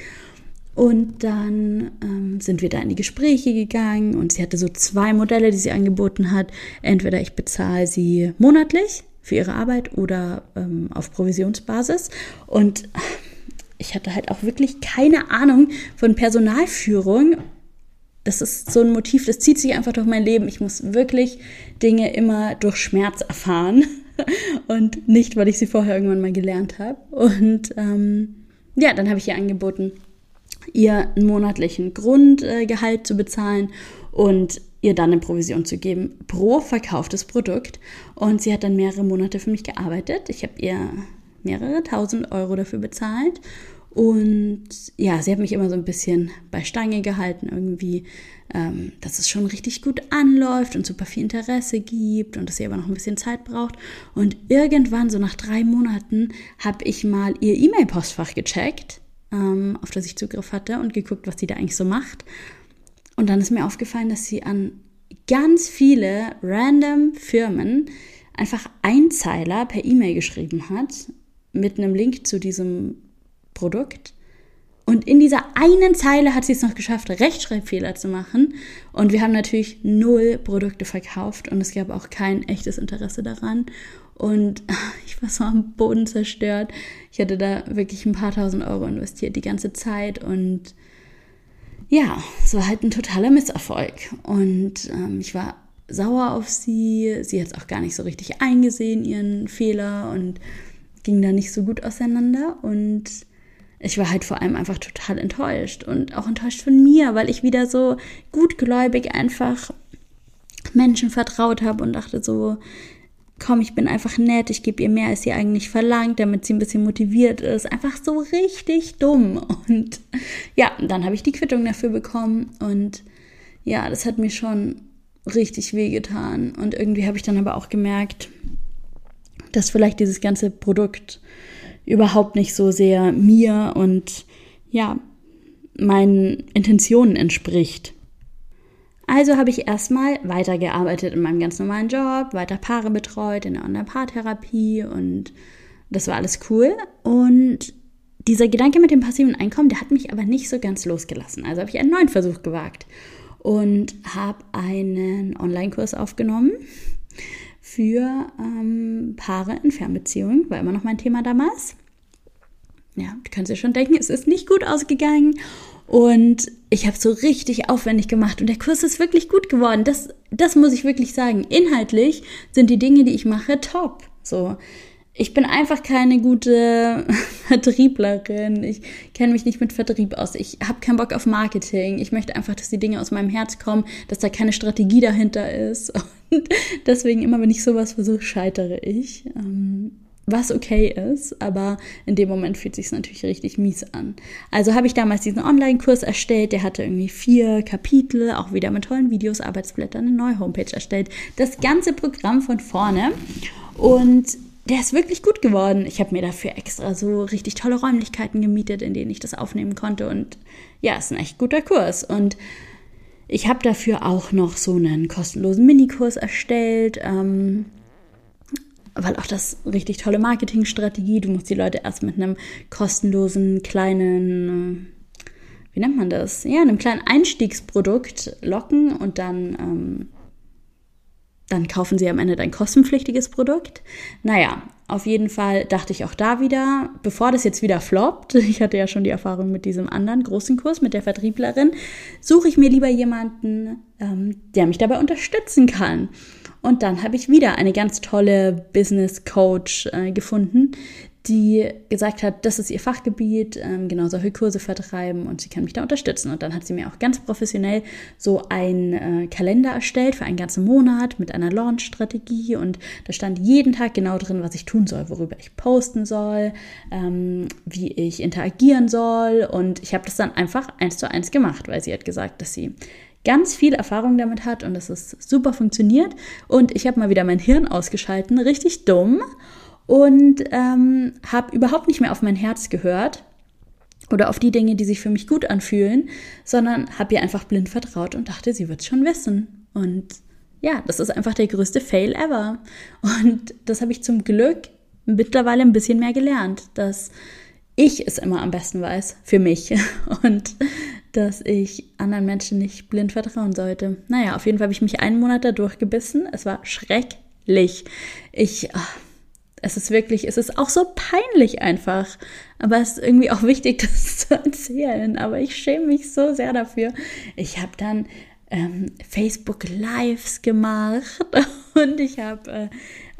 Und dann ähm, sind wir da in die Gespräche gegangen und sie hatte so zwei Modelle, die sie angeboten hat. Entweder ich bezahle sie monatlich für ihre Arbeit oder ähm, auf Provisionsbasis. Und ich hatte halt auch wirklich keine Ahnung von Personalführung. Das ist so ein Motiv, das zieht sich einfach durch mein Leben. Ich muss wirklich Dinge immer durch Schmerz erfahren und nicht, weil ich sie vorher irgendwann mal gelernt habe. Und ähm, ja, dann habe ich ihr angeboten, ihr einen monatlichen Grundgehalt zu bezahlen und ihr dann eine Provision zu geben pro verkauftes Produkt. Und sie hat dann mehrere Monate für mich gearbeitet. Ich habe ihr mehrere tausend Euro dafür bezahlt. Und ja, sie hat mich immer so ein bisschen bei Stange gehalten, irgendwie, ähm, dass es schon richtig gut anläuft und super viel Interesse gibt und dass sie aber noch ein bisschen Zeit braucht. Und irgendwann, so nach drei Monaten, habe ich mal ihr E-Mail-Postfach gecheckt, ähm, auf das ich Zugriff hatte und geguckt, was sie da eigentlich so macht. Und dann ist mir aufgefallen, dass sie an ganz viele random Firmen einfach Einzeiler per E-Mail geschrieben hat mit einem Link zu diesem Produkt. Und in dieser einen Zeile hat sie es noch geschafft, Rechtschreibfehler zu machen. Und wir haben natürlich null Produkte verkauft und es gab auch kein echtes Interesse daran. Und ich war so am Boden zerstört. Ich hatte da wirklich ein paar tausend Euro investiert die ganze Zeit und ja, es war halt ein totaler Misserfolg. Und ähm, ich war sauer auf sie. Sie hat es auch gar nicht so richtig eingesehen, ihren Fehler und ging da nicht so gut auseinander. Und ich war halt vor allem einfach total enttäuscht und auch enttäuscht von mir, weil ich wieder so gutgläubig einfach Menschen vertraut habe und dachte so, komm, ich bin einfach nett, ich gebe ihr mehr, als sie eigentlich verlangt, damit sie ein bisschen motiviert ist. Einfach so richtig dumm. Und ja, dann habe ich die Quittung dafür bekommen und ja, das hat mir schon richtig wehgetan. Und irgendwie habe ich dann aber auch gemerkt, dass vielleicht dieses ganze Produkt überhaupt nicht so sehr mir und ja, meinen Intentionen entspricht. Also habe ich erstmal weitergearbeitet in meinem ganz normalen Job, weiter Paare betreut in der Online-Paartherapie und das war alles cool. Und dieser Gedanke mit dem passiven Einkommen, der hat mich aber nicht so ganz losgelassen. Also habe ich einen neuen Versuch gewagt und habe einen Online-Kurs aufgenommen für ähm, Paare in Fernbeziehungen, war immer noch mein Thema damals. Ja, du kannst dir schon denken, es ist nicht gut ausgegangen und ich habe so richtig aufwendig gemacht und der Kurs ist wirklich gut geworden. Das, das muss ich wirklich sagen. Inhaltlich sind die Dinge, die ich mache, top. So, ich bin einfach keine gute Vertrieblerin. Ich kenne mich nicht mit Vertrieb aus. Ich habe keinen Bock auf Marketing. Ich möchte einfach, dass die Dinge aus meinem Herz kommen, dass da keine Strategie dahinter ist. Und deswegen immer, wenn ich sowas versuche, scheitere ich. Ähm, was okay ist, aber in dem Moment fühlt sich natürlich richtig mies an. Also habe ich damals diesen Online-Kurs erstellt, der hatte irgendwie vier Kapitel, auch wieder mit tollen Videos, Arbeitsblättern, eine neue Homepage erstellt. Das ganze Programm von vorne und der ist wirklich gut geworden. Ich habe mir dafür extra so richtig tolle Räumlichkeiten gemietet, in denen ich das aufnehmen konnte und ja, ist ein echt guter Kurs und ich habe dafür auch noch so einen kostenlosen Minikurs erstellt. Ähm, weil auch das richtig tolle Marketingstrategie. Du musst die Leute erst mit einem kostenlosen kleinen, äh, wie nennt man das? Ja, einem kleinen Einstiegsprodukt locken und dann, ähm, dann kaufen sie am Ende dein kostenpflichtiges Produkt. Naja, auf jeden Fall dachte ich auch da wieder, bevor das jetzt wieder floppt, ich hatte ja schon die Erfahrung mit diesem anderen großen Kurs mit der Vertrieblerin, suche ich mir lieber jemanden, ähm, der mich dabei unterstützen kann. Und dann habe ich wieder eine ganz tolle Business Coach äh, gefunden, die gesagt hat, das ist ihr Fachgebiet, ähm, genau solche Kurse vertreiben und sie kann mich da unterstützen. Und dann hat sie mir auch ganz professionell so einen äh, Kalender erstellt für einen ganzen Monat mit einer Launch-Strategie und da stand jeden Tag genau drin, was ich tun soll, worüber ich posten soll, ähm, wie ich interagieren soll und ich habe das dann einfach eins zu eins gemacht, weil sie hat gesagt, dass sie ganz viel Erfahrung damit hat und dass es super funktioniert. Und ich habe mal wieder mein Hirn ausgeschalten, richtig dumm und ähm, habe überhaupt nicht mehr auf mein Herz gehört oder auf die Dinge, die sich für mich gut anfühlen, sondern habe ihr einfach blind vertraut und dachte, sie wird es schon wissen. Und ja, das ist einfach der größte Fail ever. Und das habe ich zum Glück mittlerweile ein bisschen mehr gelernt, dass ich es immer am besten weiß für mich. Und dass ich anderen Menschen nicht blind vertrauen sollte. Naja, auf jeden Fall habe ich mich einen Monat da durchgebissen. Es war schrecklich. Ich, ach, es ist wirklich, es ist auch so peinlich einfach. Aber es ist irgendwie auch wichtig, das zu erzählen. Aber ich schäme mich so sehr dafür. Ich habe dann ähm, Facebook Lives gemacht und ich habe äh,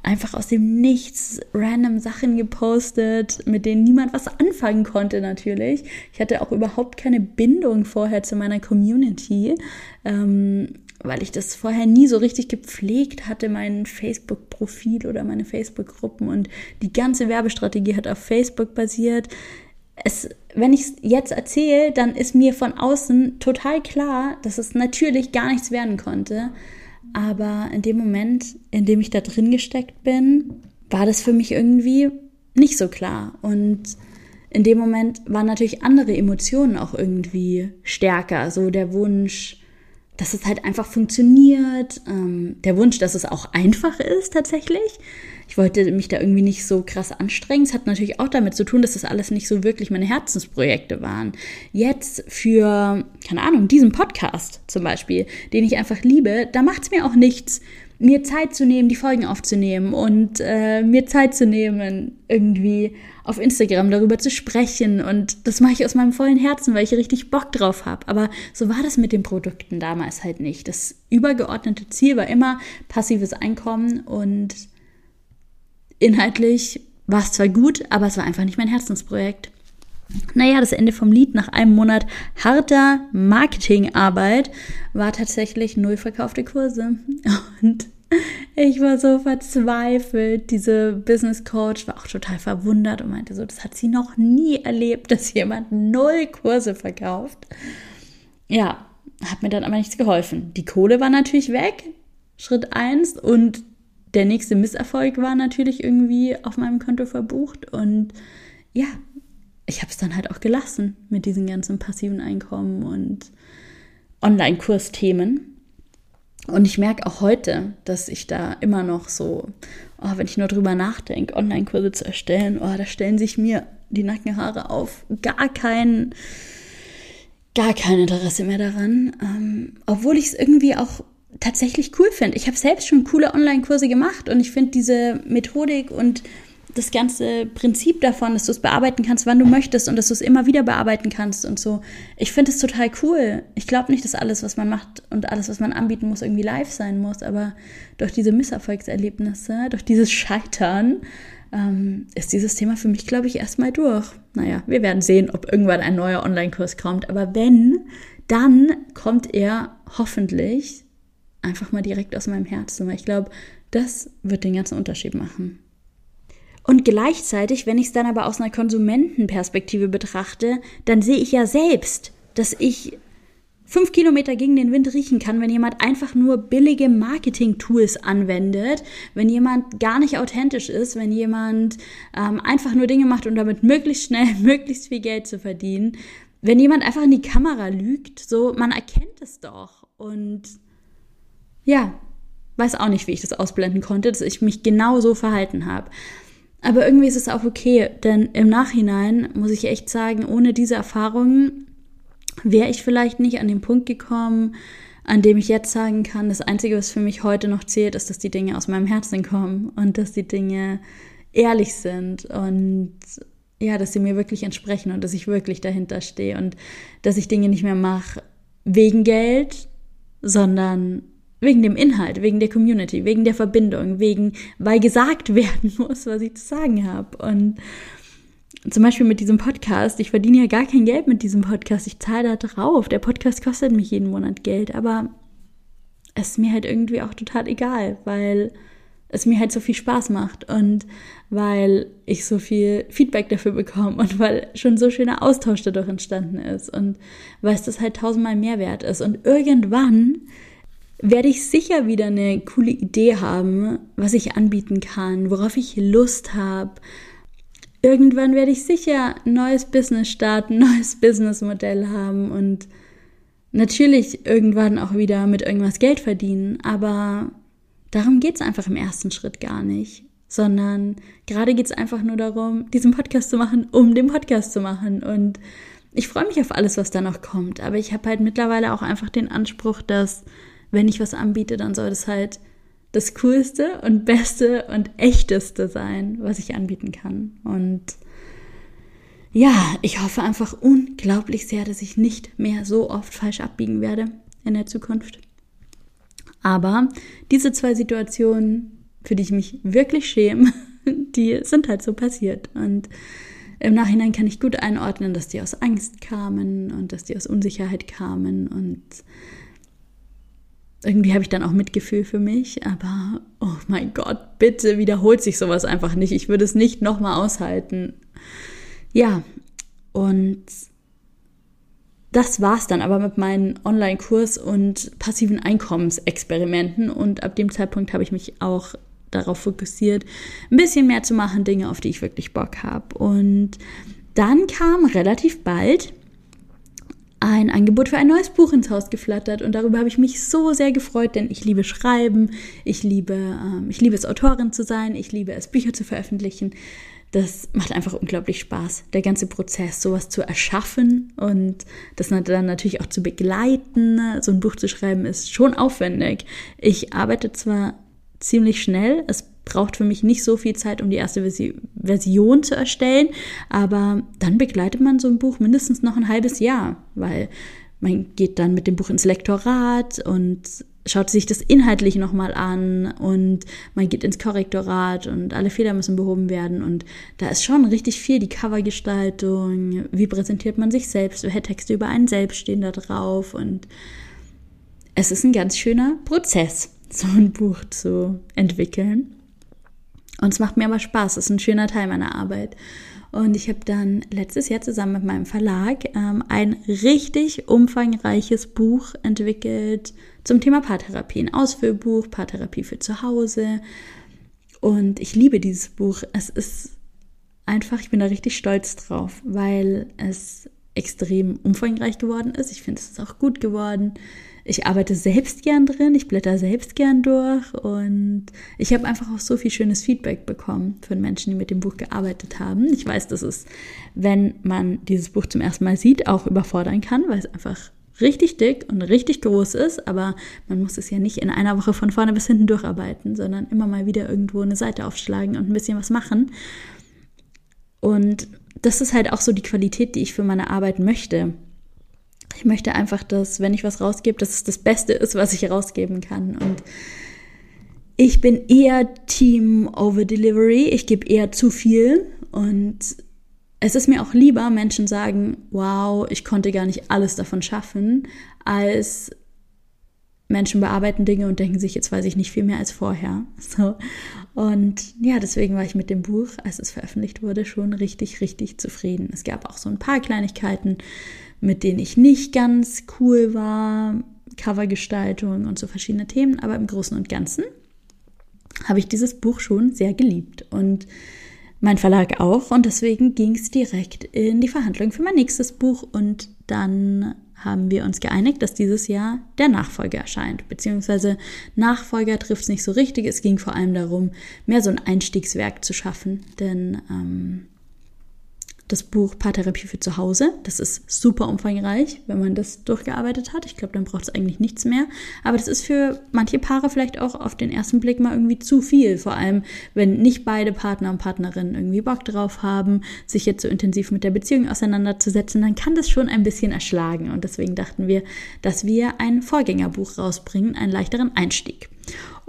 einfach aus dem Nichts random Sachen gepostet, mit denen niemand was anfangen konnte natürlich. Ich hatte auch überhaupt keine Bindung vorher zu meiner Community, ähm, weil ich das vorher nie so richtig gepflegt hatte, mein Facebook-Profil oder meine Facebook-Gruppen und die ganze Werbestrategie hat auf Facebook basiert. Es, wenn ich es jetzt erzähle, dann ist mir von außen total klar, dass es natürlich gar nichts werden konnte. Aber in dem Moment, in dem ich da drin gesteckt bin, war das für mich irgendwie nicht so klar. Und in dem Moment waren natürlich andere Emotionen auch irgendwie stärker. So der Wunsch, dass es halt einfach funktioniert, ähm, der Wunsch, dass es auch einfach ist tatsächlich ich wollte mich da irgendwie nicht so krass anstrengen. Es hat natürlich auch damit zu tun, dass das alles nicht so wirklich meine Herzensprojekte waren. Jetzt für, keine Ahnung, diesen Podcast zum Beispiel, den ich einfach liebe, da macht es mir auch nichts, mir Zeit zu nehmen, die Folgen aufzunehmen und äh, mir Zeit zu nehmen, irgendwie auf Instagram darüber zu sprechen. Und das mache ich aus meinem vollen Herzen, weil ich richtig Bock drauf habe. Aber so war das mit den Produkten damals halt nicht. Das übergeordnete Ziel war immer passives Einkommen und inhaltlich war es zwar gut, aber es war einfach nicht mein Herzensprojekt. Naja, das Ende vom Lied nach einem Monat harter Marketingarbeit war tatsächlich null verkaufte Kurse. Und ich war so verzweifelt. Diese Business Coach war auch total verwundert und meinte so, das hat sie noch nie erlebt, dass jemand null Kurse verkauft. Ja, hat mir dann aber nichts geholfen. Die Kohle war natürlich weg, Schritt eins, und der nächste Misserfolg war natürlich irgendwie auf meinem Konto verbucht. Und ja, ich habe es dann halt auch gelassen mit diesen ganzen passiven Einkommen und Online-Kursthemen. Und ich merke auch heute, dass ich da immer noch so, oh, wenn ich nur drüber nachdenke, Online-Kurse zu erstellen, oh, da stellen sich mir die Nackenhaare auf. Gar kein, gar kein Interesse mehr daran. Ähm, obwohl ich es irgendwie auch tatsächlich cool finde. Ich habe selbst schon coole Online-Kurse gemacht und ich finde diese Methodik und das ganze Prinzip davon, dass du es bearbeiten kannst, wann du möchtest und dass du es immer wieder bearbeiten kannst und so. Ich finde es total cool. Ich glaube nicht, dass alles, was man macht und alles, was man anbieten muss, irgendwie live sein muss, aber durch diese Misserfolgserlebnisse, durch dieses Scheitern, ähm, ist dieses Thema für mich, glaube ich, erstmal durch. Naja, wir werden sehen, ob irgendwann ein neuer Online-Kurs kommt, aber wenn, dann kommt er hoffentlich einfach mal direkt aus meinem Herzen, weil ich glaube, das wird den ganzen Unterschied machen. Und gleichzeitig, wenn ich es dann aber aus einer Konsumentenperspektive betrachte, dann sehe ich ja selbst, dass ich fünf Kilometer gegen den Wind riechen kann, wenn jemand einfach nur billige Marketing-Tools anwendet, wenn jemand gar nicht authentisch ist, wenn jemand ähm, einfach nur Dinge macht, um damit möglichst schnell, möglichst viel Geld zu verdienen, wenn jemand einfach in die Kamera lügt, so, man erkennt es doch. Und ja, weiß auch nicht, wie ich das ausblenden konnte, dass ich mich genau so verhalten habe. Aber irgendwie ist es auch okay, denn im Nachhinein muss ich echt sagen, ohne diese Erfahrungen wäre ich vielleicht nicht an den Punkt gekommen, an dem ich jetzt sagen kann, das Einzige, was für mich heute noch zählt, ist, dass die Dinge aus meinem Herzen kommen und dass die Dinge ehrlich sind und ja, dass sie mir wirklich entsprechen und dass ich wirklich dahinter stehe und dass ich Dinge nicht mehr mache wegen Geld, sondern Wegen dem Inhalt, wegen der Community, wegen der Verbindung, wegen, weil gesagt werden muss, was ich zu sagen habe. Und zum Beispiel mit diesem Podcast, ich verdiene ja gar kein Geld mit diesem Podcast, ich zahle da drauf. Der Podcast kostet mich jeden Monat Geld, aber es ist mir halt irgendwie auch total egal, weil es mir halt so viel Spaß macht und weil ich so viel Feedback dafür bekomme und weil schon so schöner Austausch dadurch entstanden ist und weil es das halt tausendmal mehr wert ist. Und irgendwann werde ich sicher wieder eine coole Idee haben, was ich anbieten kann, worauf ich Lust habe. Irgendwann werde ich sicher ein neues Business starten, ein neues Businessmodell haben und natürlich irgendwann auch wieder mit irgendwas Geld verdienen. Aber darum geht es einfach im ersten Schritt gar nicht, sondern gerade geht es einfach nur darum, diesen Podcast zu machen, um den Podcast zu machen. Und ich freue mich auf alles, was da noch kommt. Aber ich habe halt mittlerweile auch einfach den Anspruch, dass wenn ich was anbiete, dann soll das halt das Coolste und Beste und Echteste sein, was ich anbieten kann. Und ja, ich hoffe einfach unglaublich sehr, dass ich nicht mehr so oft falsch abbiegen werde in der Zukunft. Aber diese zwei Situationen, für die ich mich wirklich schäme, die sind halt so passiert. Und im Nachhinein kann ich gut einordnen, dass die aus Angst kamen und dass die aus Unsicherheit kamen und irgendwie habe ich dann auch Mitgefühl für mich, aber oh mein Gott, bitte wiederholt sich sowas einfach nicht. Ich würde es nicht nochmal aushalten. Ja, und das war's dann aber mit meinen Online-Kurs und passiven Einkommensexperimenten. Und ab dem Zeitpunkt habe ich mich auch darauf fokussiert, ein bisschen mehr zu machen, Dinge, auf die ich wirklich Bock habe. Und dann kam relativ bald ein Angebot für ein neues Buch ins Haus geflattert und darüber habe ich mich so sehr gefreut, denn ich liebe Schreiben, ich liebe, ähm, ich liebe es Autorin zu sein, ich liebe es Bücher zu veröffentlichen. Das macht einfach unglaublich Spaß, der ganze Prozess, sowas zu erschaffen und das dann natürlich auch zu begleiten. So ein Buch zu schreiben ist schon aufwendig. Ich arbeite zwar ziemlich schnell, es braucht für mich nicht so viel Zeit, um die erste Version zu erstellen, aber dann begleitet man so ein Buch mindestens noch ein halbes Jahr, weil man geht dann mit dem Buch ins Lektorat und schaut sich das inhaltlich nochmal an und man geht ins Korrektorat und alle Fehler müssen behoben werden. Und da ist schon richtig viel die Covergestaltung, wie präsentiert man sich selbst, welche Texte über einen selbst stehen da drauf und es ist ein ganz schöner Prozess, so ein Buch zu entwickeln. Und es macht mir aber Spaß, es ist ein schöner Teil meiner Arbeit. Und ich habe dann letztes Jahr zusammen mit meinem Verlag ähm, ein richtig umfangreiches Buch entwickelt zum Thema Paartherapie. Ein Ausfüllbuch, Paartherapie für zu Hause. Und ich liebe dieses Buch. Es ist einfach, ich bin da richtig stolz drauf, weil es extrem umfangreich geworden ist. Ich finde, es ist auch gut geworden ich arbeite selbst gern drin, ich blätter selbst gern durch und ich habe einfach auch so viel schönes Feedback bekommen von Menschen, die mit dem Buch gearbeitet haben. Ich weiß, dass es, wenn man dieses Buch zum ersten Mal sieht, auch überfordern kann, weil es einfach richtig dick und richtig groß ist, aber man muss es ja nicht in einer Woche von vorne bis hinten durcharbeiten, sondern immer mal wieder irgendwo eine Seite aufschlagen und ein bisschen was machen. Und das ist halt auch so die Qualität, die ich für meine Arbeit möchte. Ich möchte einfach, dass, wenn ich was rausgebe, dass es das Beste ist, was ich rausgeben kann. Und ich bin eher Team Over Delivery. Ich gebe eher zu viel. Und es ist mir auch lieber, Menschen sagen, wow, ich konnte gar nicht alles davon schaffen, als Menschen bearbeiten Dinge und denken sich, jetzt weiß ich nicht viel mehr als vorher. So. Und ja, deswegen war ich mit dem Buch, als es veröffentlicht wurde, schon richtig, richtig zufrieden. Es gab auch so ein paar Kleinigkeiten, mit denen ich nicht ganz cool war, Covergestaltung und so verschiedene Themen, aber im Großen und Ganzen habe ich dieses Buch schon sehr geliebt und mein Verlag auch und deswegen ging es direkt in die Verhandlung für mein nächstes Buch und dann haben wir uns geeinigt, dass dieses Jahr der Nachfolger erscheint. Beziehungsweise Nachfolger trifft es nicht so richtig. Es ging vor allem darum, mehr so ein Einstiegswerk zu schaffen. Denn ähm, das Buch Paartherapie für zu Hause. Das ist super umfangreich, wenn man das durchgearbeitet hat. Ich glaube, dann braucht es eigentlich nichts mehr. Aber das ist für manche Paare vielleicht auch auf den ersten Blick mal irgendwie zu viel. Vor allem, wenn nicht beide Partner und Partnerinnen irgendwie Bock drauf haben, sich jetzt so intensiv mit der Beziehung auseinanderzusetzen, dann kann das schon ein bisschen erschlagen. Und deswegen dachten wir, dass wir ein Vorgängerbuch rausbringen, einen leichteren Einstieg.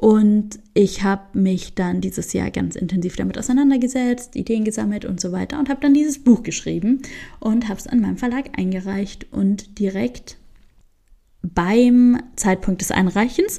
Und ich habe mich dann dieses Jahr ganz intensiv damit auseinandergesetzt, Ideen gesammelt und so weiter und habe dann dieses Buch geschrieben und habe es an meinem Verlag eingereicht und direkt beim Zeitpunkt des Einreichens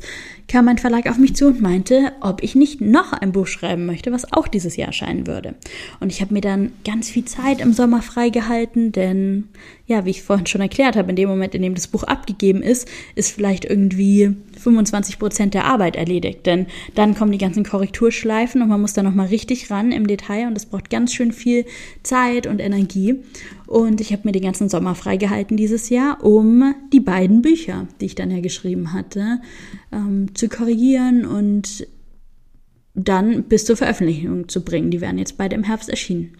kam mein Verlag auf mich zu und meinte, ob ich nicht noch ein Buch schreiben möchte, was auch dieses Jahr erscheinen würde. Und ich habe mir dann ganz viel Zeit im Sommer freigehalten, denn ja, wie ich vorhin schon erklärt habe, in dem Moment, in dem das Buch abgegeben ist, ist vielleicht irgendwie 25 Prozent der Arbeit erledigt. Denn dann kommen die ganzen Korrekturschleifen und man muss da nochmal richtig ran im Detail und es braucht ganz schön viel Zeit und Energie. Und ich habe mir den ganzen Sommer freigehalten dieses Jahr, um die beiden Bücher, die ich dann ja geschrieben hatte, ähm, zu korrigieren und dann bis zur Veröffentlichung zu bringen. Die werden jetzt beide im Herbst erschienen.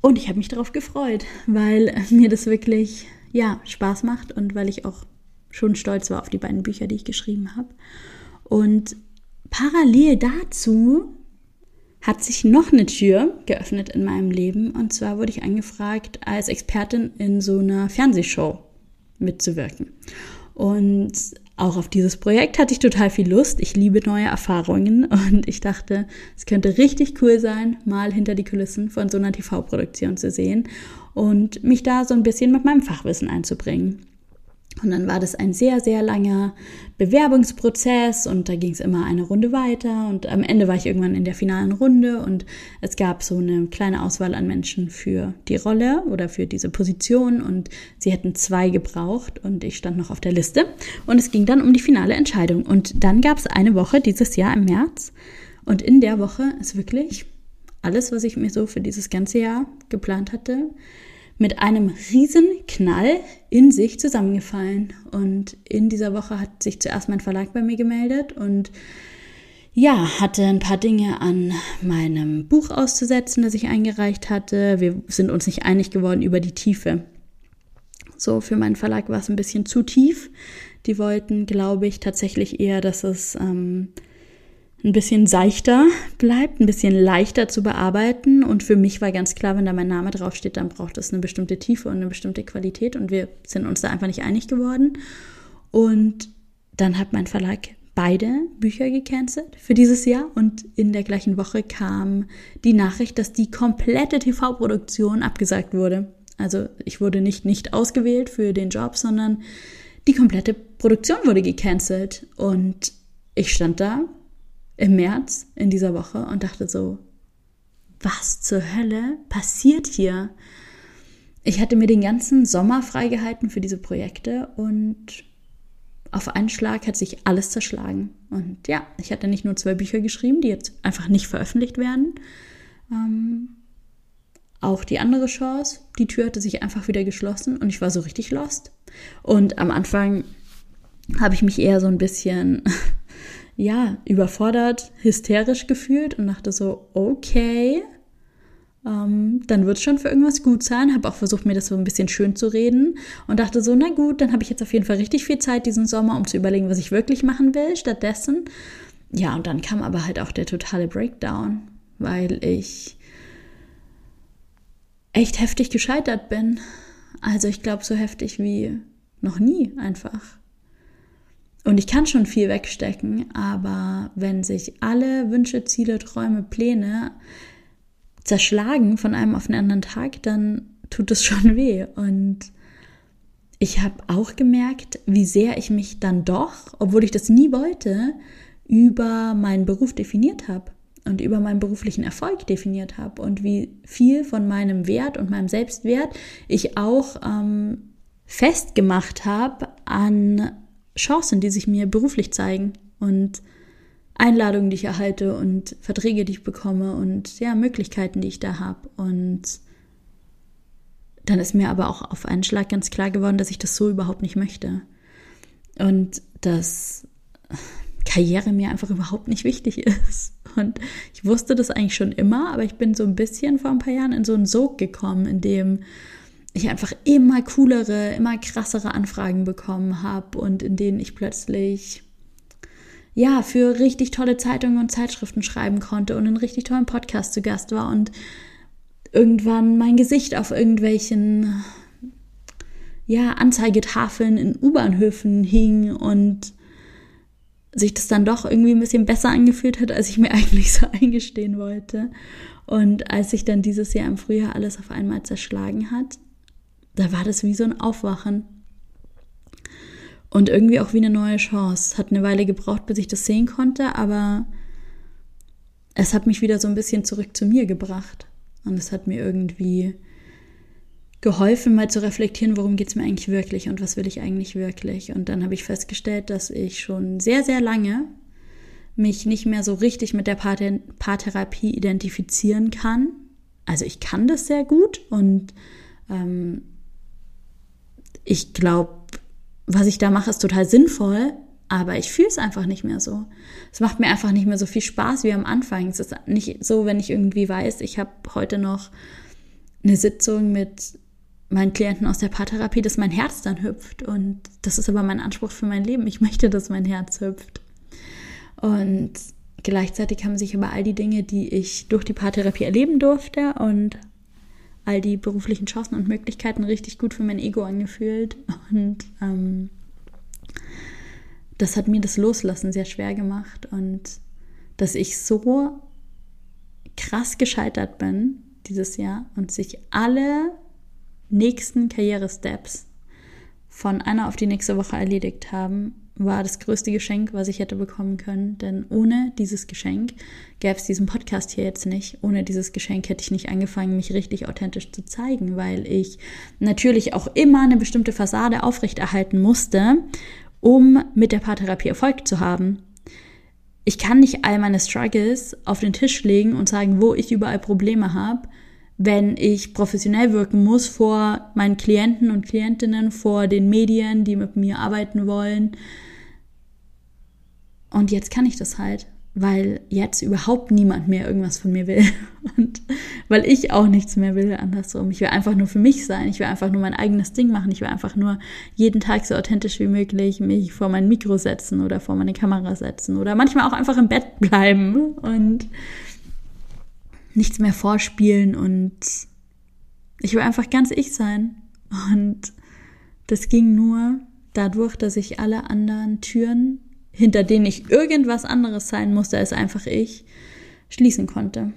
Und ich habe mich darauf gefreut, weil mir das wirklich ja, Spaß macht und weil ich auch schon stolz war auf die beiden Bücher, die ich geschrieben habe. Und parallel dazu hat sich noch eine Tür geöffnet in meinem Leben. Und zwar wurde ich angefragt, als Expertin in so einer Fernsehshow mitzuwirken. Und auch auf dieses Projekt hatte ich total viel Lust. Ich liebe neue Erfahrungen und ich dachte, es könnte richtig cool sein, mal hinter die Kulissen von so einer TV-Produktion zu sehen und mich da so ein bisschen mit meinem Fachwissen einzubringen. Und dann war das ein sehr, sehr langer Bewerbungsprozess und da ging es immer eine Runde weiter und am Ende war ich irgendwann in der finalen Runde und es gab so eine kleine Auswahl an Menschen für die Rolle oder für diese Position und sie hätten zwei gebraucht und ich stand noch auf der Liste. Und es ging dann um die finale Entscheidung. Und dann gab es eine Woche dieses Jahr im März und in der Woche ist wirklich alles, was ich mir so für dieses ganze Jahr geplant hatte, mit einem riesen Knall in sich zusammengefallen. Und in dieser Woche hat sich zuerst mein Verlag bei mir gemeldet und ja, hatte ein paar Dinge an meinem Buch auszusetzen, das ich eingereicht hatte. Wir sind uns nicht einig geworden über die Tiefe. So, für meinen Verlag war es ein bisschen zu tief. Die wollten, glaube ich, tatsächlich eher, dass es ähm, ein bisschen seichter bleibt, ein bisschen leichter zu bearbeiten. Und für mich war ganz klar, wenn da mein Name draufsteht, dann braucht es eine bestimmte Tiefe und eine bestimmte Qualität. Und wir sind uns da einfach nicht einig geworden. Und dann hat mein Verlag beide Bücher gecancelt für dieses Jahr und in der gleichen Woche kam die Nachricht, dass die komplette TV-Produktion abgesagt wurde. Also ich wurde nicht nicht ausgewählt für den Job, sondern die komplette Produktion wurde gecancelt und ich stand da im März in dieser Woche und dachte so, was zur Hölle passiert hier? Ich hatte mir den ganzen Sommer freigehalten für diese Projekte und auf einen Schlag hat sich alles zerschlagen. Und ja, ich hatte nicht nur zwei Bücher geschrieben, die jetzt einfach nicht veröffentlicht werden. Ähm, auch die andere Chance, die Tür hatte sich einfach wieder geschlossen und ich war so richtig lost. Und am Anfang habe ich mich eher so ein bisschen, ja, überfordert, hysterisch gefühlt und dachte so, okay, ähm, dann wird es schon für irgendwas gut sein. Habe auch versucht, mir das so ein bisschen schön zu reden und dachte so, na gut, dann habe ich jetzt auf jeden Fall richtig viel Zeit diesen Sommer, um zu überlegen, was ich wirklich machen will stattdessen. Ja, und dann kam aber halt auch der totale Breakdown, weil ich echt heftig gescheitert bin. Also ich glaube, so heftig wie noch nie einfach. Und ich kann schon viel wegstecken, aber wenn sich alle Wünsche, Ziele, Träume, Pläne zerschlagen von einem auf den anderen Tag, dann tut es schon weh. Und ich habe auch gemerkt, wie sehr ich mich dann doch, obwohl ich das nie wollte, über meinen Beruf definiert habe und über meinen beruflichen Erfolg definiert habe und wie viel von meinem Wert und meinem Selbstwert ich auch ähm, festgemacht habe an Chancen, die sich mir beruflich zeigen. Und Einladungen, die ich erhalte und Verträge, die ich bekomme und ja, Möglichkeiten, die ich da habe. Und dann ist mir aber auch auf einen Schlag ganz klar geworden, dass ich das so überhaupt nicht möchte. Und dass Karriere mir einfach überhaupt nicht wichtig ist. Und ich wusste das eigentlich schon immer, aber ich bin so ein bisschen vor ein paar Jahren in so einen Sog gekommen, in dem ich einfach immer coolere, immer krassere Anfragen bekommen habe und in denen ich plötzlich ja, für richtig tolle Zeitungen und Zeitschriften schreiben konnte und einen richtig tollen Podcast zu Gast war und irgendwann mein Gesicht auf irgendwelchen ja, Anzeigetafeln in U-Bahnhöfen hing und sich das dann doch irgendwie ein bisschen besser angefühlt hat, als ich mir eigentlich so eingestehen wollte. Und als sich dann dieses Jahr im Frühjahr alles auf einmal zerschlagen hat, da war das wie so ein Aufwachen. Und irgendwie auch wie eine neue Chance. Hat eine Weile gebraucht, bis ich das sehen konnte, aber es hat mich wieder so ein bisschen zurück zu mir gebracht. Und es hat mir irgendwie geholfen, mal zu reflektieren, worum geht es mir eigentlich wirklich und was will ich eigentlich wirklich. Und dann habe ich festgestellt, dass ich schon sehr, sehr lange mich nicht mehr so richtig mit der Paartherapie identifizieren kann. Also ich kann das sehr gut und ähm, ich glaube, was ich da mache, ist total sinnvoll, aber ich fühle es einfach nicht mehr so. Es macht mir einfach nicht mehr so viel Spaß wie am Anfang. Es ist nicht so, wenn ich irgendwie weiß, ich habe heute noch eine Sitzung mit meinen Klienten aus der Paartherapie, dass mein Herz dann hüpft. Und das ist aber mein Anspruch für mein Leben. Ich möchte, dass mein Herz hüpft. Und gleichzeitig haben sich aber all die Dinge, die ich durch die Paartherapie erleben durfte und all die beruflichen Chancen und Möglichkeiten richtig gut für mein Ego angefühlt. Und ähm, das hat mir das Loslassen sehr schwer gemacht. Und dass ich so krass gescheitert bin dieses Jahr und sich alle nächsten Karrieresteps von einer auf die nächste Woche erledigt haben, war das größte Geschenk, was ich hätte bekommen können. Denn ohne dieses Geschenk gäbe es diesen Podcast hier jetzt nicht. Ohne dieses Geschenk hätte ich nicht angefangen, mich richtig authentisch zu zeigen, weil ich natürlich auch immer eine bestimmte Fassade aufrechterhalten musste, um mit der Paartherapie Erfolg zu haben. Ich kann nicht all meine Struggles auf den Tisch legen und sagen, wo ich überall Probleme habe, wenn ich professionell wirken muss vor meinen Klienten und Klientinnen, vor den Medien, die mit mir arbeiten wollen, und jetzt kann ich das halt, weil jetzt überhaupt niemand mehr irgendwas von mir will. Und weil ich auch nichts mehr will, andersrum. Ich will einfach nur für mich sein, ich will einfach nur mein eigenes Ding machen, ich will einfach nur jeden Tag so authentisch wie möglich mich vor mein Mikro setzen oder vor meine Kamera setzen oder manchmal auch einfach im Bett bleiben. Und nichts mehr vorspielen und ich will einfach ganz ich sein. Und das ging nur dadurch, dass ich alle anderen Türen hinter denen ich irgendwas anderes sein musste als einfach ich, schließen konnte.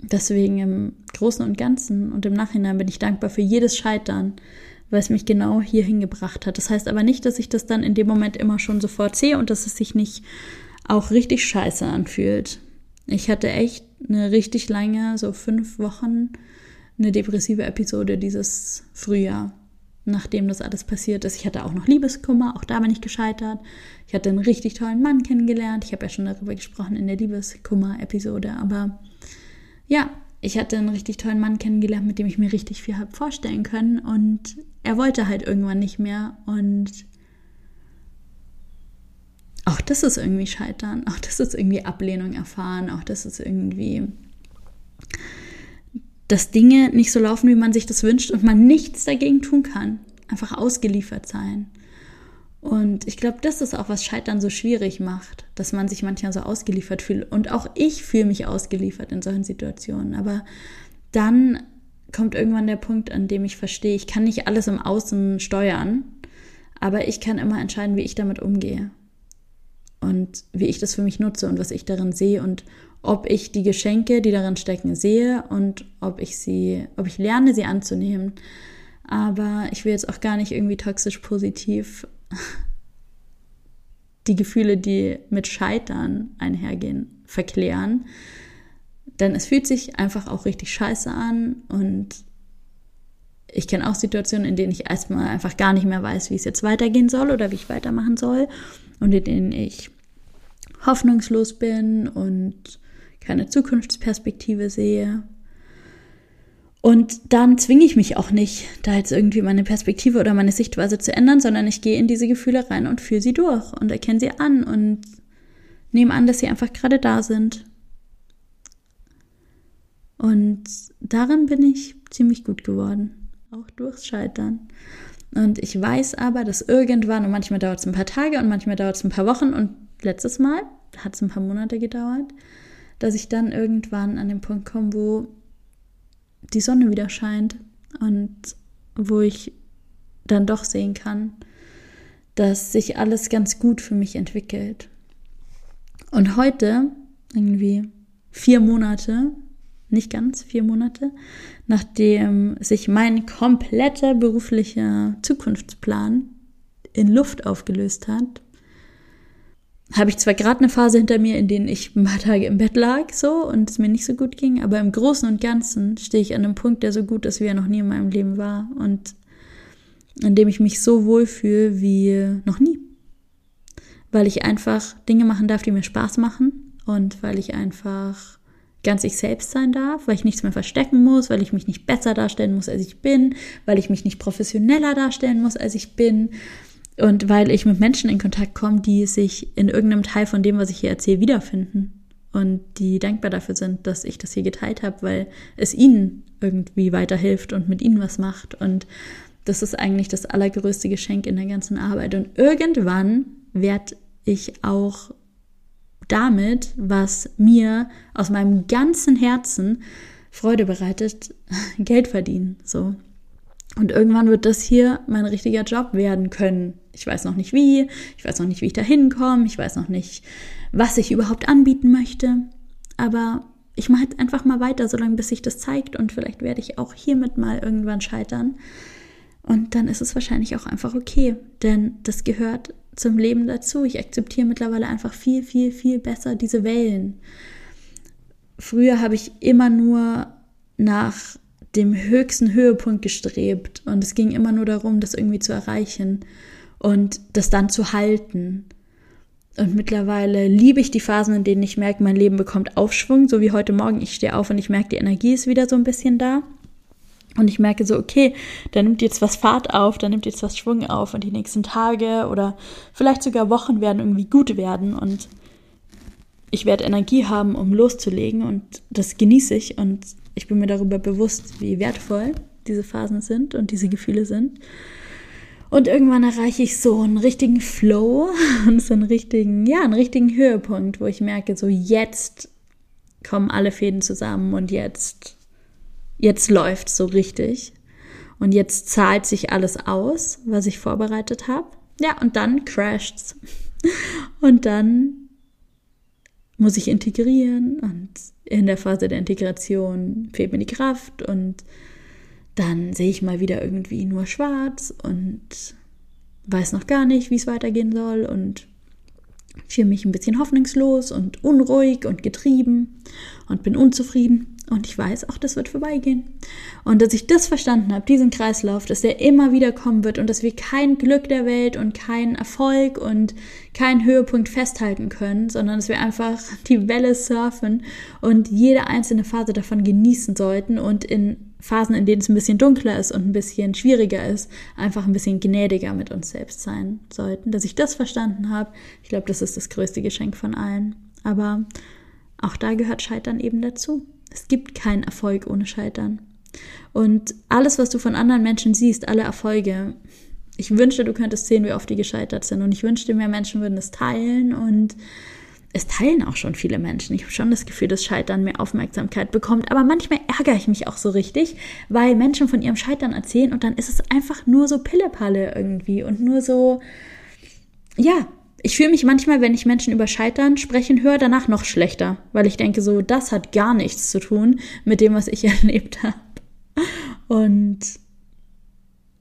Deswegen im Großen und Ganzen und im Nachhinein bin ich dankbar für jedes Scheitern, weil es mich genau hierhin gebracht hat. Das heißt aber nicht, dass ich das dann in dem Moment immer schon sofort sehe und dass es sich nicht auch richtig scheiße anfühlt. Ich hatte echt eine richtig lange, so fünf Wochen, eine depressive Episode dieses Frühjahr nachdem das alles passiert ist. Ich hatte auch noch Liebeskummer, auch da bin ich gescheitert. Ich hatte einen richtig tollen Mann kennengelernt. Ich habe ja schon darüber gesprochen in der Liebeskummer-Episode. Aber ja, ich hatte einen richtig tollen Mann kennengelernt, mit dem ich mir richtig viel habe vorstellen können. Und er wollte halt irgendwann nicht mehr. Und auch das ist irgendwie Scheitern. Auch das ist irgendwie Ablehnung erfahren. Auch das ist irgendwie dass Dinge nicht so laufen, wie man sich das wünscht und man nichts dagegen tun kann. Einfach ausgeliefert sein. Und ich glaube, das ist auch, was Scheitern so schwierig macht, dass man sich manchmal so ausgeliefert fühlt. Und auch ich fühle mich ausgeliefert in solchen Situationen. Aber dann kommt irgendwann der Punkt, an dem ich verstehe, ich kann nicht alles im Außen steuern, aber ich kann immer entscheiden, wie ich damit umgehe. Und wie ich das für mich nutze und was ich darin sehe und ob ich die Geschenke, die darin stecken, sehe und ob ich sie, ob ich lerne, sie anzunehmen. Aber ich will jetzt auch gar nicht irgendwie toxisch positiv die Gefühle, die mit Scheitern einhergehen, verklären. Denn es fühlt sich einfach auch richtig scheiße an und ich kenne auch Situationen, in denen ich erstmal einfach gar nicht mehr weiß, wie es jetzt weitergehen soll oder wie ich weitermachen soll und in denen ich hoffnungslos bin und keine Zukunftsperspektive sehe. Und dann zwinge ich mich auch nicht, da jetzt irgendwie meine Perspektive oder meine Sichtweise zu ändern, sondern ich gehe in diese Gefühle rein und führe sie durch und erkenne sie an und nehme an, dass sie einfach gerade da sind. Und darin bin ich ziemlich gut geworden, auch durchs Scheitern. Und ich weiß aber, dass irgendwann, und manchmal dauert es ein paar Tage und manchmal dauert es ein paar Wochen und letztes Mal hat es ein paar Monate gedauert, dass ich dann irgendwann an den Punkt komme, wo die Sonne wieder scheint und wo ich dann doch sehen kann, dass sich alles ganz gut für mich entwickelt. Und heute, irgendwie vier Monate, nicht ganz vier Monate, nachdem sich mein kompletter beruflicher Zukunftsplan in Luft aufgelöst hat, habe ich zwar gerade eine Phase hinter mir, in denen ich ein paar Tage im Bett lag so und es mir nicht so gut ging, aber im Großen und Ganzen stehe ich an einem Punkt, der so gut ist, wie er noch nie in meinem Leben war und in dem ich mich so wohl fühle wie noch nie. Weil ich einfach Dinge machen darf, die mir Spaß machen und weil ich einfach ganz ich selbst sein darf, weil ich nichts mehr verstecken muss, weil ich mich nicht besser darstellen muss, als ich bin, weil ich mich nicht professioneller darstellen muss, als ich bin, und weil ich mit Menschen in Kontakt komme, die sich in irgendeinem Teil von dem, was ich hier erzähle, wiederfinden. Und die dankbar dafür sind, dass ich das hier geteilt habe, weil es ihnen irgendwie weiterhilft und mit ihnen was macht. Und das ist eigentlich das allergrößte Geschenk in der ganzen Arbeit. Und irgendwann werde ich auch damit, was mir aus meinem ganzen Herzen Freude bereitet, Geld verdienen. So. Und irgendwann wird das hier mein richtiger Job werden können. Ich weiß noch nicht wie, ich weiß noch nicht, wie ich da hinkomme, ich weiß noch nicht, was ich überhaupt anbieten möchte. Aber ich mache jetzt einfach mal weiter, solange bis sich das zeigt und vielleicht werde ich auch hiermit mal irgendwann scheitern. Und dann ist es wahrscheinlich auch einfach okay, denn das gehört zum Leben dazu. Ich akzeptiere mittlerweile einfach viel, viel, viel besser diese Wellen. Früher habe ich immer nur nach dem höchsten Höhepunkt gestrebt und es ging immer nur darum, das irgendwie zu erreichen und das dann zu halten. Und mittlerweile liebe ich die Phasen, in denen ich merke, mein Leben bekommt Aufschwung, so wie heute Morgen. Ich stehe auf und ich merke, die Energie ist wieder so ein bisschen da. Und ich merke so, okay, da nimmt jetzt was Fahrt auf, da nimmt jetzt was Schwung auf und die nächsten Tage oder vielleicht sogar Wochen werden irgendwie gut werden und ich werde Energie haben, um loszulegen und das genieße ich und ich bin mir darüber bewusst, wie wertvoll diese Phasen sind und diese Gefühle sind. Und irgendwann erreiche ich so einen richtigen Flow und so einen richtigen, ja, einen richtigen Höhepunkt, wo ich merke, so jetzt kommen alle Fäden zusammen und jetzt, jetzt läuft so richtig. Und jetzt zahlt sich alles aus, was ich vorbereitet habe. Ja, und dann crasht's. Und dann muss ich integrieren und in der Phase der Integration fehlt mir die Kraft und dann sehe ich mal wieder irgendwie nur schwarz und weiß noch gar nicht, wie es weitergehen soll und fühle mich ein bisschen hoffnungslos und unruhig und getrieben und bin unzufrieden. Und ich weiß auch, das wird vorbeigehen. Und dass ich das verstanden habe, diesen Kreislauf, dass der immer wieder kommen wird und dass wir kein Glück der Welt und keinen Erfolg und keinen Höhepunkt festhalten können, sondern dass wir einfach die Welle surfen und jede einzelne Phase davon genießen sollten und in Phasen, in denen es ein bisschen dunkler ist und ein bisschen schwieriger ist, einfach ein bisschen gnädiger mit uns selbst sein sollten. Dass ich das verstanden habe, ich glaube, das ist das größte Geschenk von allen. Aber auch da gehört Scheitern eben dazu. Es gibt keinen Erfolg ohne Scheitern. Und alles, was du von anderen Menschen siehst, alle Erfolge, ich wünschte, du könntest sehen, wie oft die gescheitert sind. Und ich wünschte, mehr Menschen würden es teilen. Und es teilen auch schon viele Menschen. Ich habe schon das Gefühl, dass Scheitern mehr Aufmerksamkeit bekommt. Aber manchmal ärgere ich mich auch so richtig, weil Menschen von ihrem Scheitern erzählen und dann ist es einfach nur so Pillepalle irgendwie und nur so, ja, ich fühle mich manchmal, wenn ich Menschen über Scheitern sprechen höre, danach noch schlechter, weil ich denke, so, das hat gar nichts zu tun mit dem, was ich erlebt habe. Und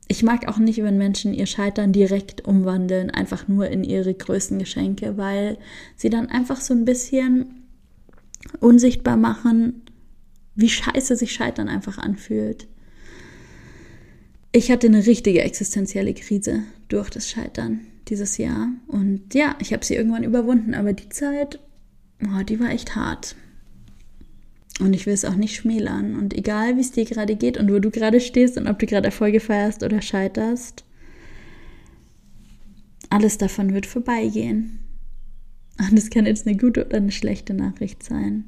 ich mag auch nicht, wenn Menschen ihr Scheitern direkt umwandeln, einfach nur in ihre größten Geschenke, weil sie dann einfach so ein bisschen unsichtbar machen, wie scheiße sich Scheitern einfach anfühlt. Ich hatte eine richtige existenzielle Krise durch das Scheitern dieses Jahr. Und ja, ich habe sie irgendwann überwunden, aber die Zeit, oh, die war echt hart. Und ich will es auch nicht schmälern. Und egal, wie es dir gerade geht und wo du gerade stehst und ob du gerade Erfolge feierst oder scheiterst, alles davon wird vorbeigehen. Und es kann jetzt eine gute oder eine schlechte Nachricht sein.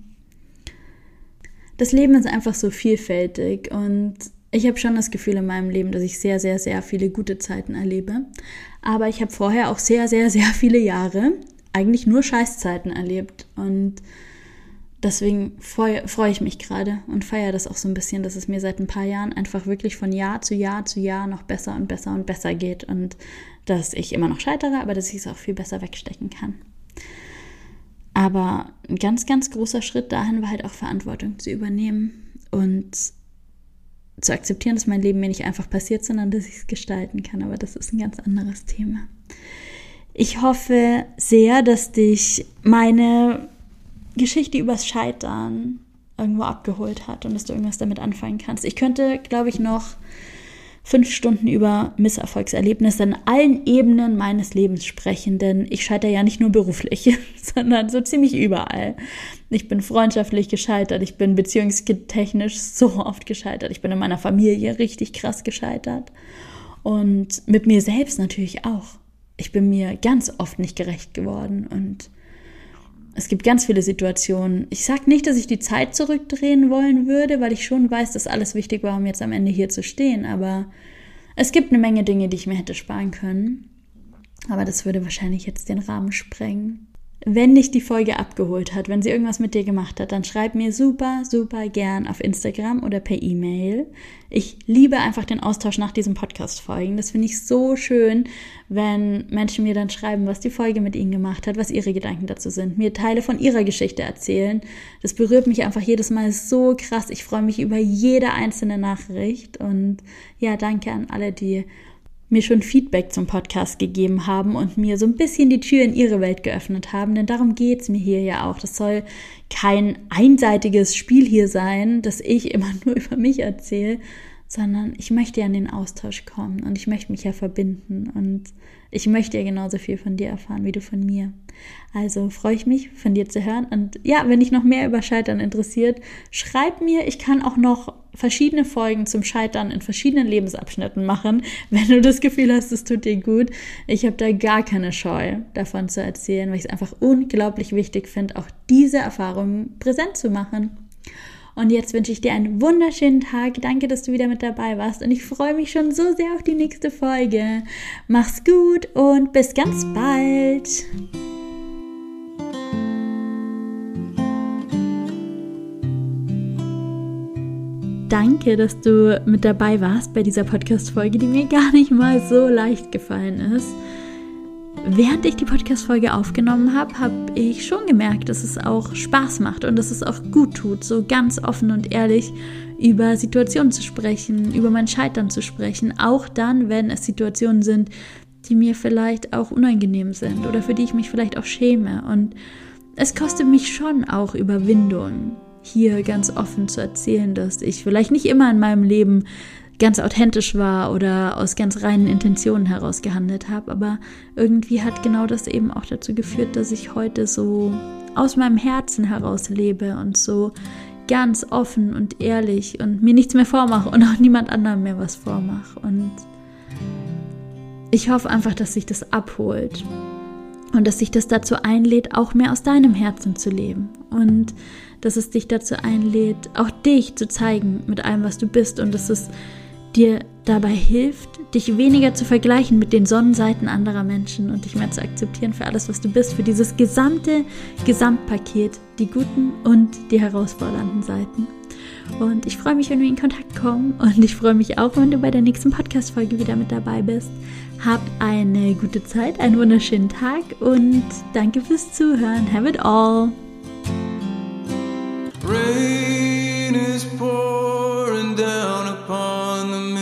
Das Leben ist einfach so vielfältig und ich habe schon das Gefühl in meinem Leben, dass ich sehr, sehr, sehr viele gute Zeiten erlebe. Aber ich habe vorher auch sehr, sehr, sehr viele Jahre eigentlich nur Scheißzeiten erlebt. Und deswegen freue freu ich mich gerade und feiere das auch so ein bisschen, dass es mir seit ein paar Jahren einfach wirklich von Jahr zu Jahr zu Jahr noch besser und besser und besser geht. Und dass ich immer noch scheitere, aber dass ich es auch viel besser wegstecken kann. Aber ein ganz, ganz großer Schritt dahin war halt auch Verantwortung zu übernehmen und zu akzeptieren, dass mein Leben mir nicht einfach passiert, sondern dass ich es gestalten kann. Aber das ist ein ganz anderes Thema. Ich hoffe sehr, dass dich meine Geschichte übers Scheitern irgendwo abgeholt hat und dass du irgendwas damit anfangen kannst. Ich könnte, glaube ich, noch fünf Stunden über Misserfolgserlebnisse in allen Ebenen meines Lebens sprechen, denn ich scheitere ja nicht nur beruflich, sondern so ziemlich überall. Ich bin freundschaftlich gescheitert, ich bin beziehungstechnisch so oft gescheitert, ich bin in meiner Familie richtig krass gescheitert und mit mir selbst natürlich auch. Ich bin mir ganz oft nicht gerecht geworden und es gibt ganz viele Situationen. Ich sage nicht, dass ich die Zeit zurückdrehen wollen würde, weil ich schon weiß, dass alles wichtig war, um jetzt am Ende hier zu stehen. Aber es gibt eine Menge Dinge, die ich mir hätte sparen können. Aber das würde wahrscheinlich jetzt den Rahmen sprengen. Wenn dich die Folge abgeholt hat, wenn sie irgendwas mit dir gemacht hat, dann schreib mir super, super gern auf Instagram oder per E-Mail. Ich liebe einfach den Austausch nach diesem Podcast-Folgen. Das finde ich so schön, wenn Menschen mir dann schreiben, was die Folge mit ihnen gemacht hat, was ihre Gedanken dazu sind, mir Teile von ihrer Geschichte erzählen. Das berührt mich einfach jedes Mal so krass. Ich freue mich über jede einzelne Nachricht und ja, danke an alle, die mir schon Feedback zum Podcast gegeben haben und mir so ein bisschen die Tür in ihre Welt geöffnet haben, denn darum geht's mir hier ja auch. Das soll kein einseitiges Spiel hier sein, dass ich immer nur über mich erzähle, sondern ich möchte ja in den Austausch kommen und ich möchte mich ja verbinden und ich möchte ja genauso viel von dir erfahren wie du von mir. Also freue ich mich, von dir zu hören. Und ja, wenn dich noch mehr über Scheitern interessiert, schreib mir. Ich kann auch noch verschiedene Folgen zum Scheitern in verschiedenen Lebensabschnitten machen, wenn du das Gefühl hast, es tut dir gut. Ich habe da gar keine Scheu davon zu erzählen, weil ich es einfach unglaublich wichtig finde, auch diese Erfahrungen präsent zu machen. Und jetzt wünsche ich dir einen wunderschönen Tag. Danke, dass du wieder mit dabei warst. Und ich freue mich schon so sehr auf die nächste Folge. Mach's gut und bis ganz bald. Danke, dass du mit dabei warst bei dieser Podcast-Folge, die mir gar nicht mal so leicht gefallen ist. Während ich die Podcast-Folge aufgenommen habe, habe ich schon gemerkt, dass es auch Spaß macht und dass es auch gut tut, so ganz offen und ehrlich über Situationen zu sprechen, über mein Scheitern zu sprechen, auch dann, wenn es Situationen sind, die mir vielleicht auch unangenehm sind oder für die ich mich vielleicht auch schäme. Und es kostet mich schon auch Überwindung, hier ganz offen zu erzählen, dass ich vielleicht nicht immer in meinem Leben ganz authentisch war oder aus ganz reinen Intentionen heraus gehandelt habe. Aber irgendwie hat genau das eben auch dazu geführt, dass ich heute so aus meinem Herzen heraus lebe und so ganz offen und ehrlich und mir nichts mehr vormache und auch niemand anderem mehr was vormache. Und ich hoffe einfach, dass sich das abholt und dass sich das dazu einlädt, auch mehr aus deinem Herzen zu leben und dass es dich dazu einlädt, auch dich zu zeigen mit allem, was du bist und dass es dir dabei hilft, dich weniger zu vergleichen mit den Sonnenseiten anderer Menschen und dich mehr zu akzeptieren für alles, was du bist, für dieses gesamte Gesamtpaket, die guten und die herausfordernden Seiten. Und ich freue mich, wenn wir in Kontakt kommen und ich freue mich auch, wenn du bei der nächsten Podcast-Folge wieder mit dabei bist. Hab eine gute Zeit, einen wunderschönen Tag und danke fürs Zuhören. Have it all. Rain is pouring down upon You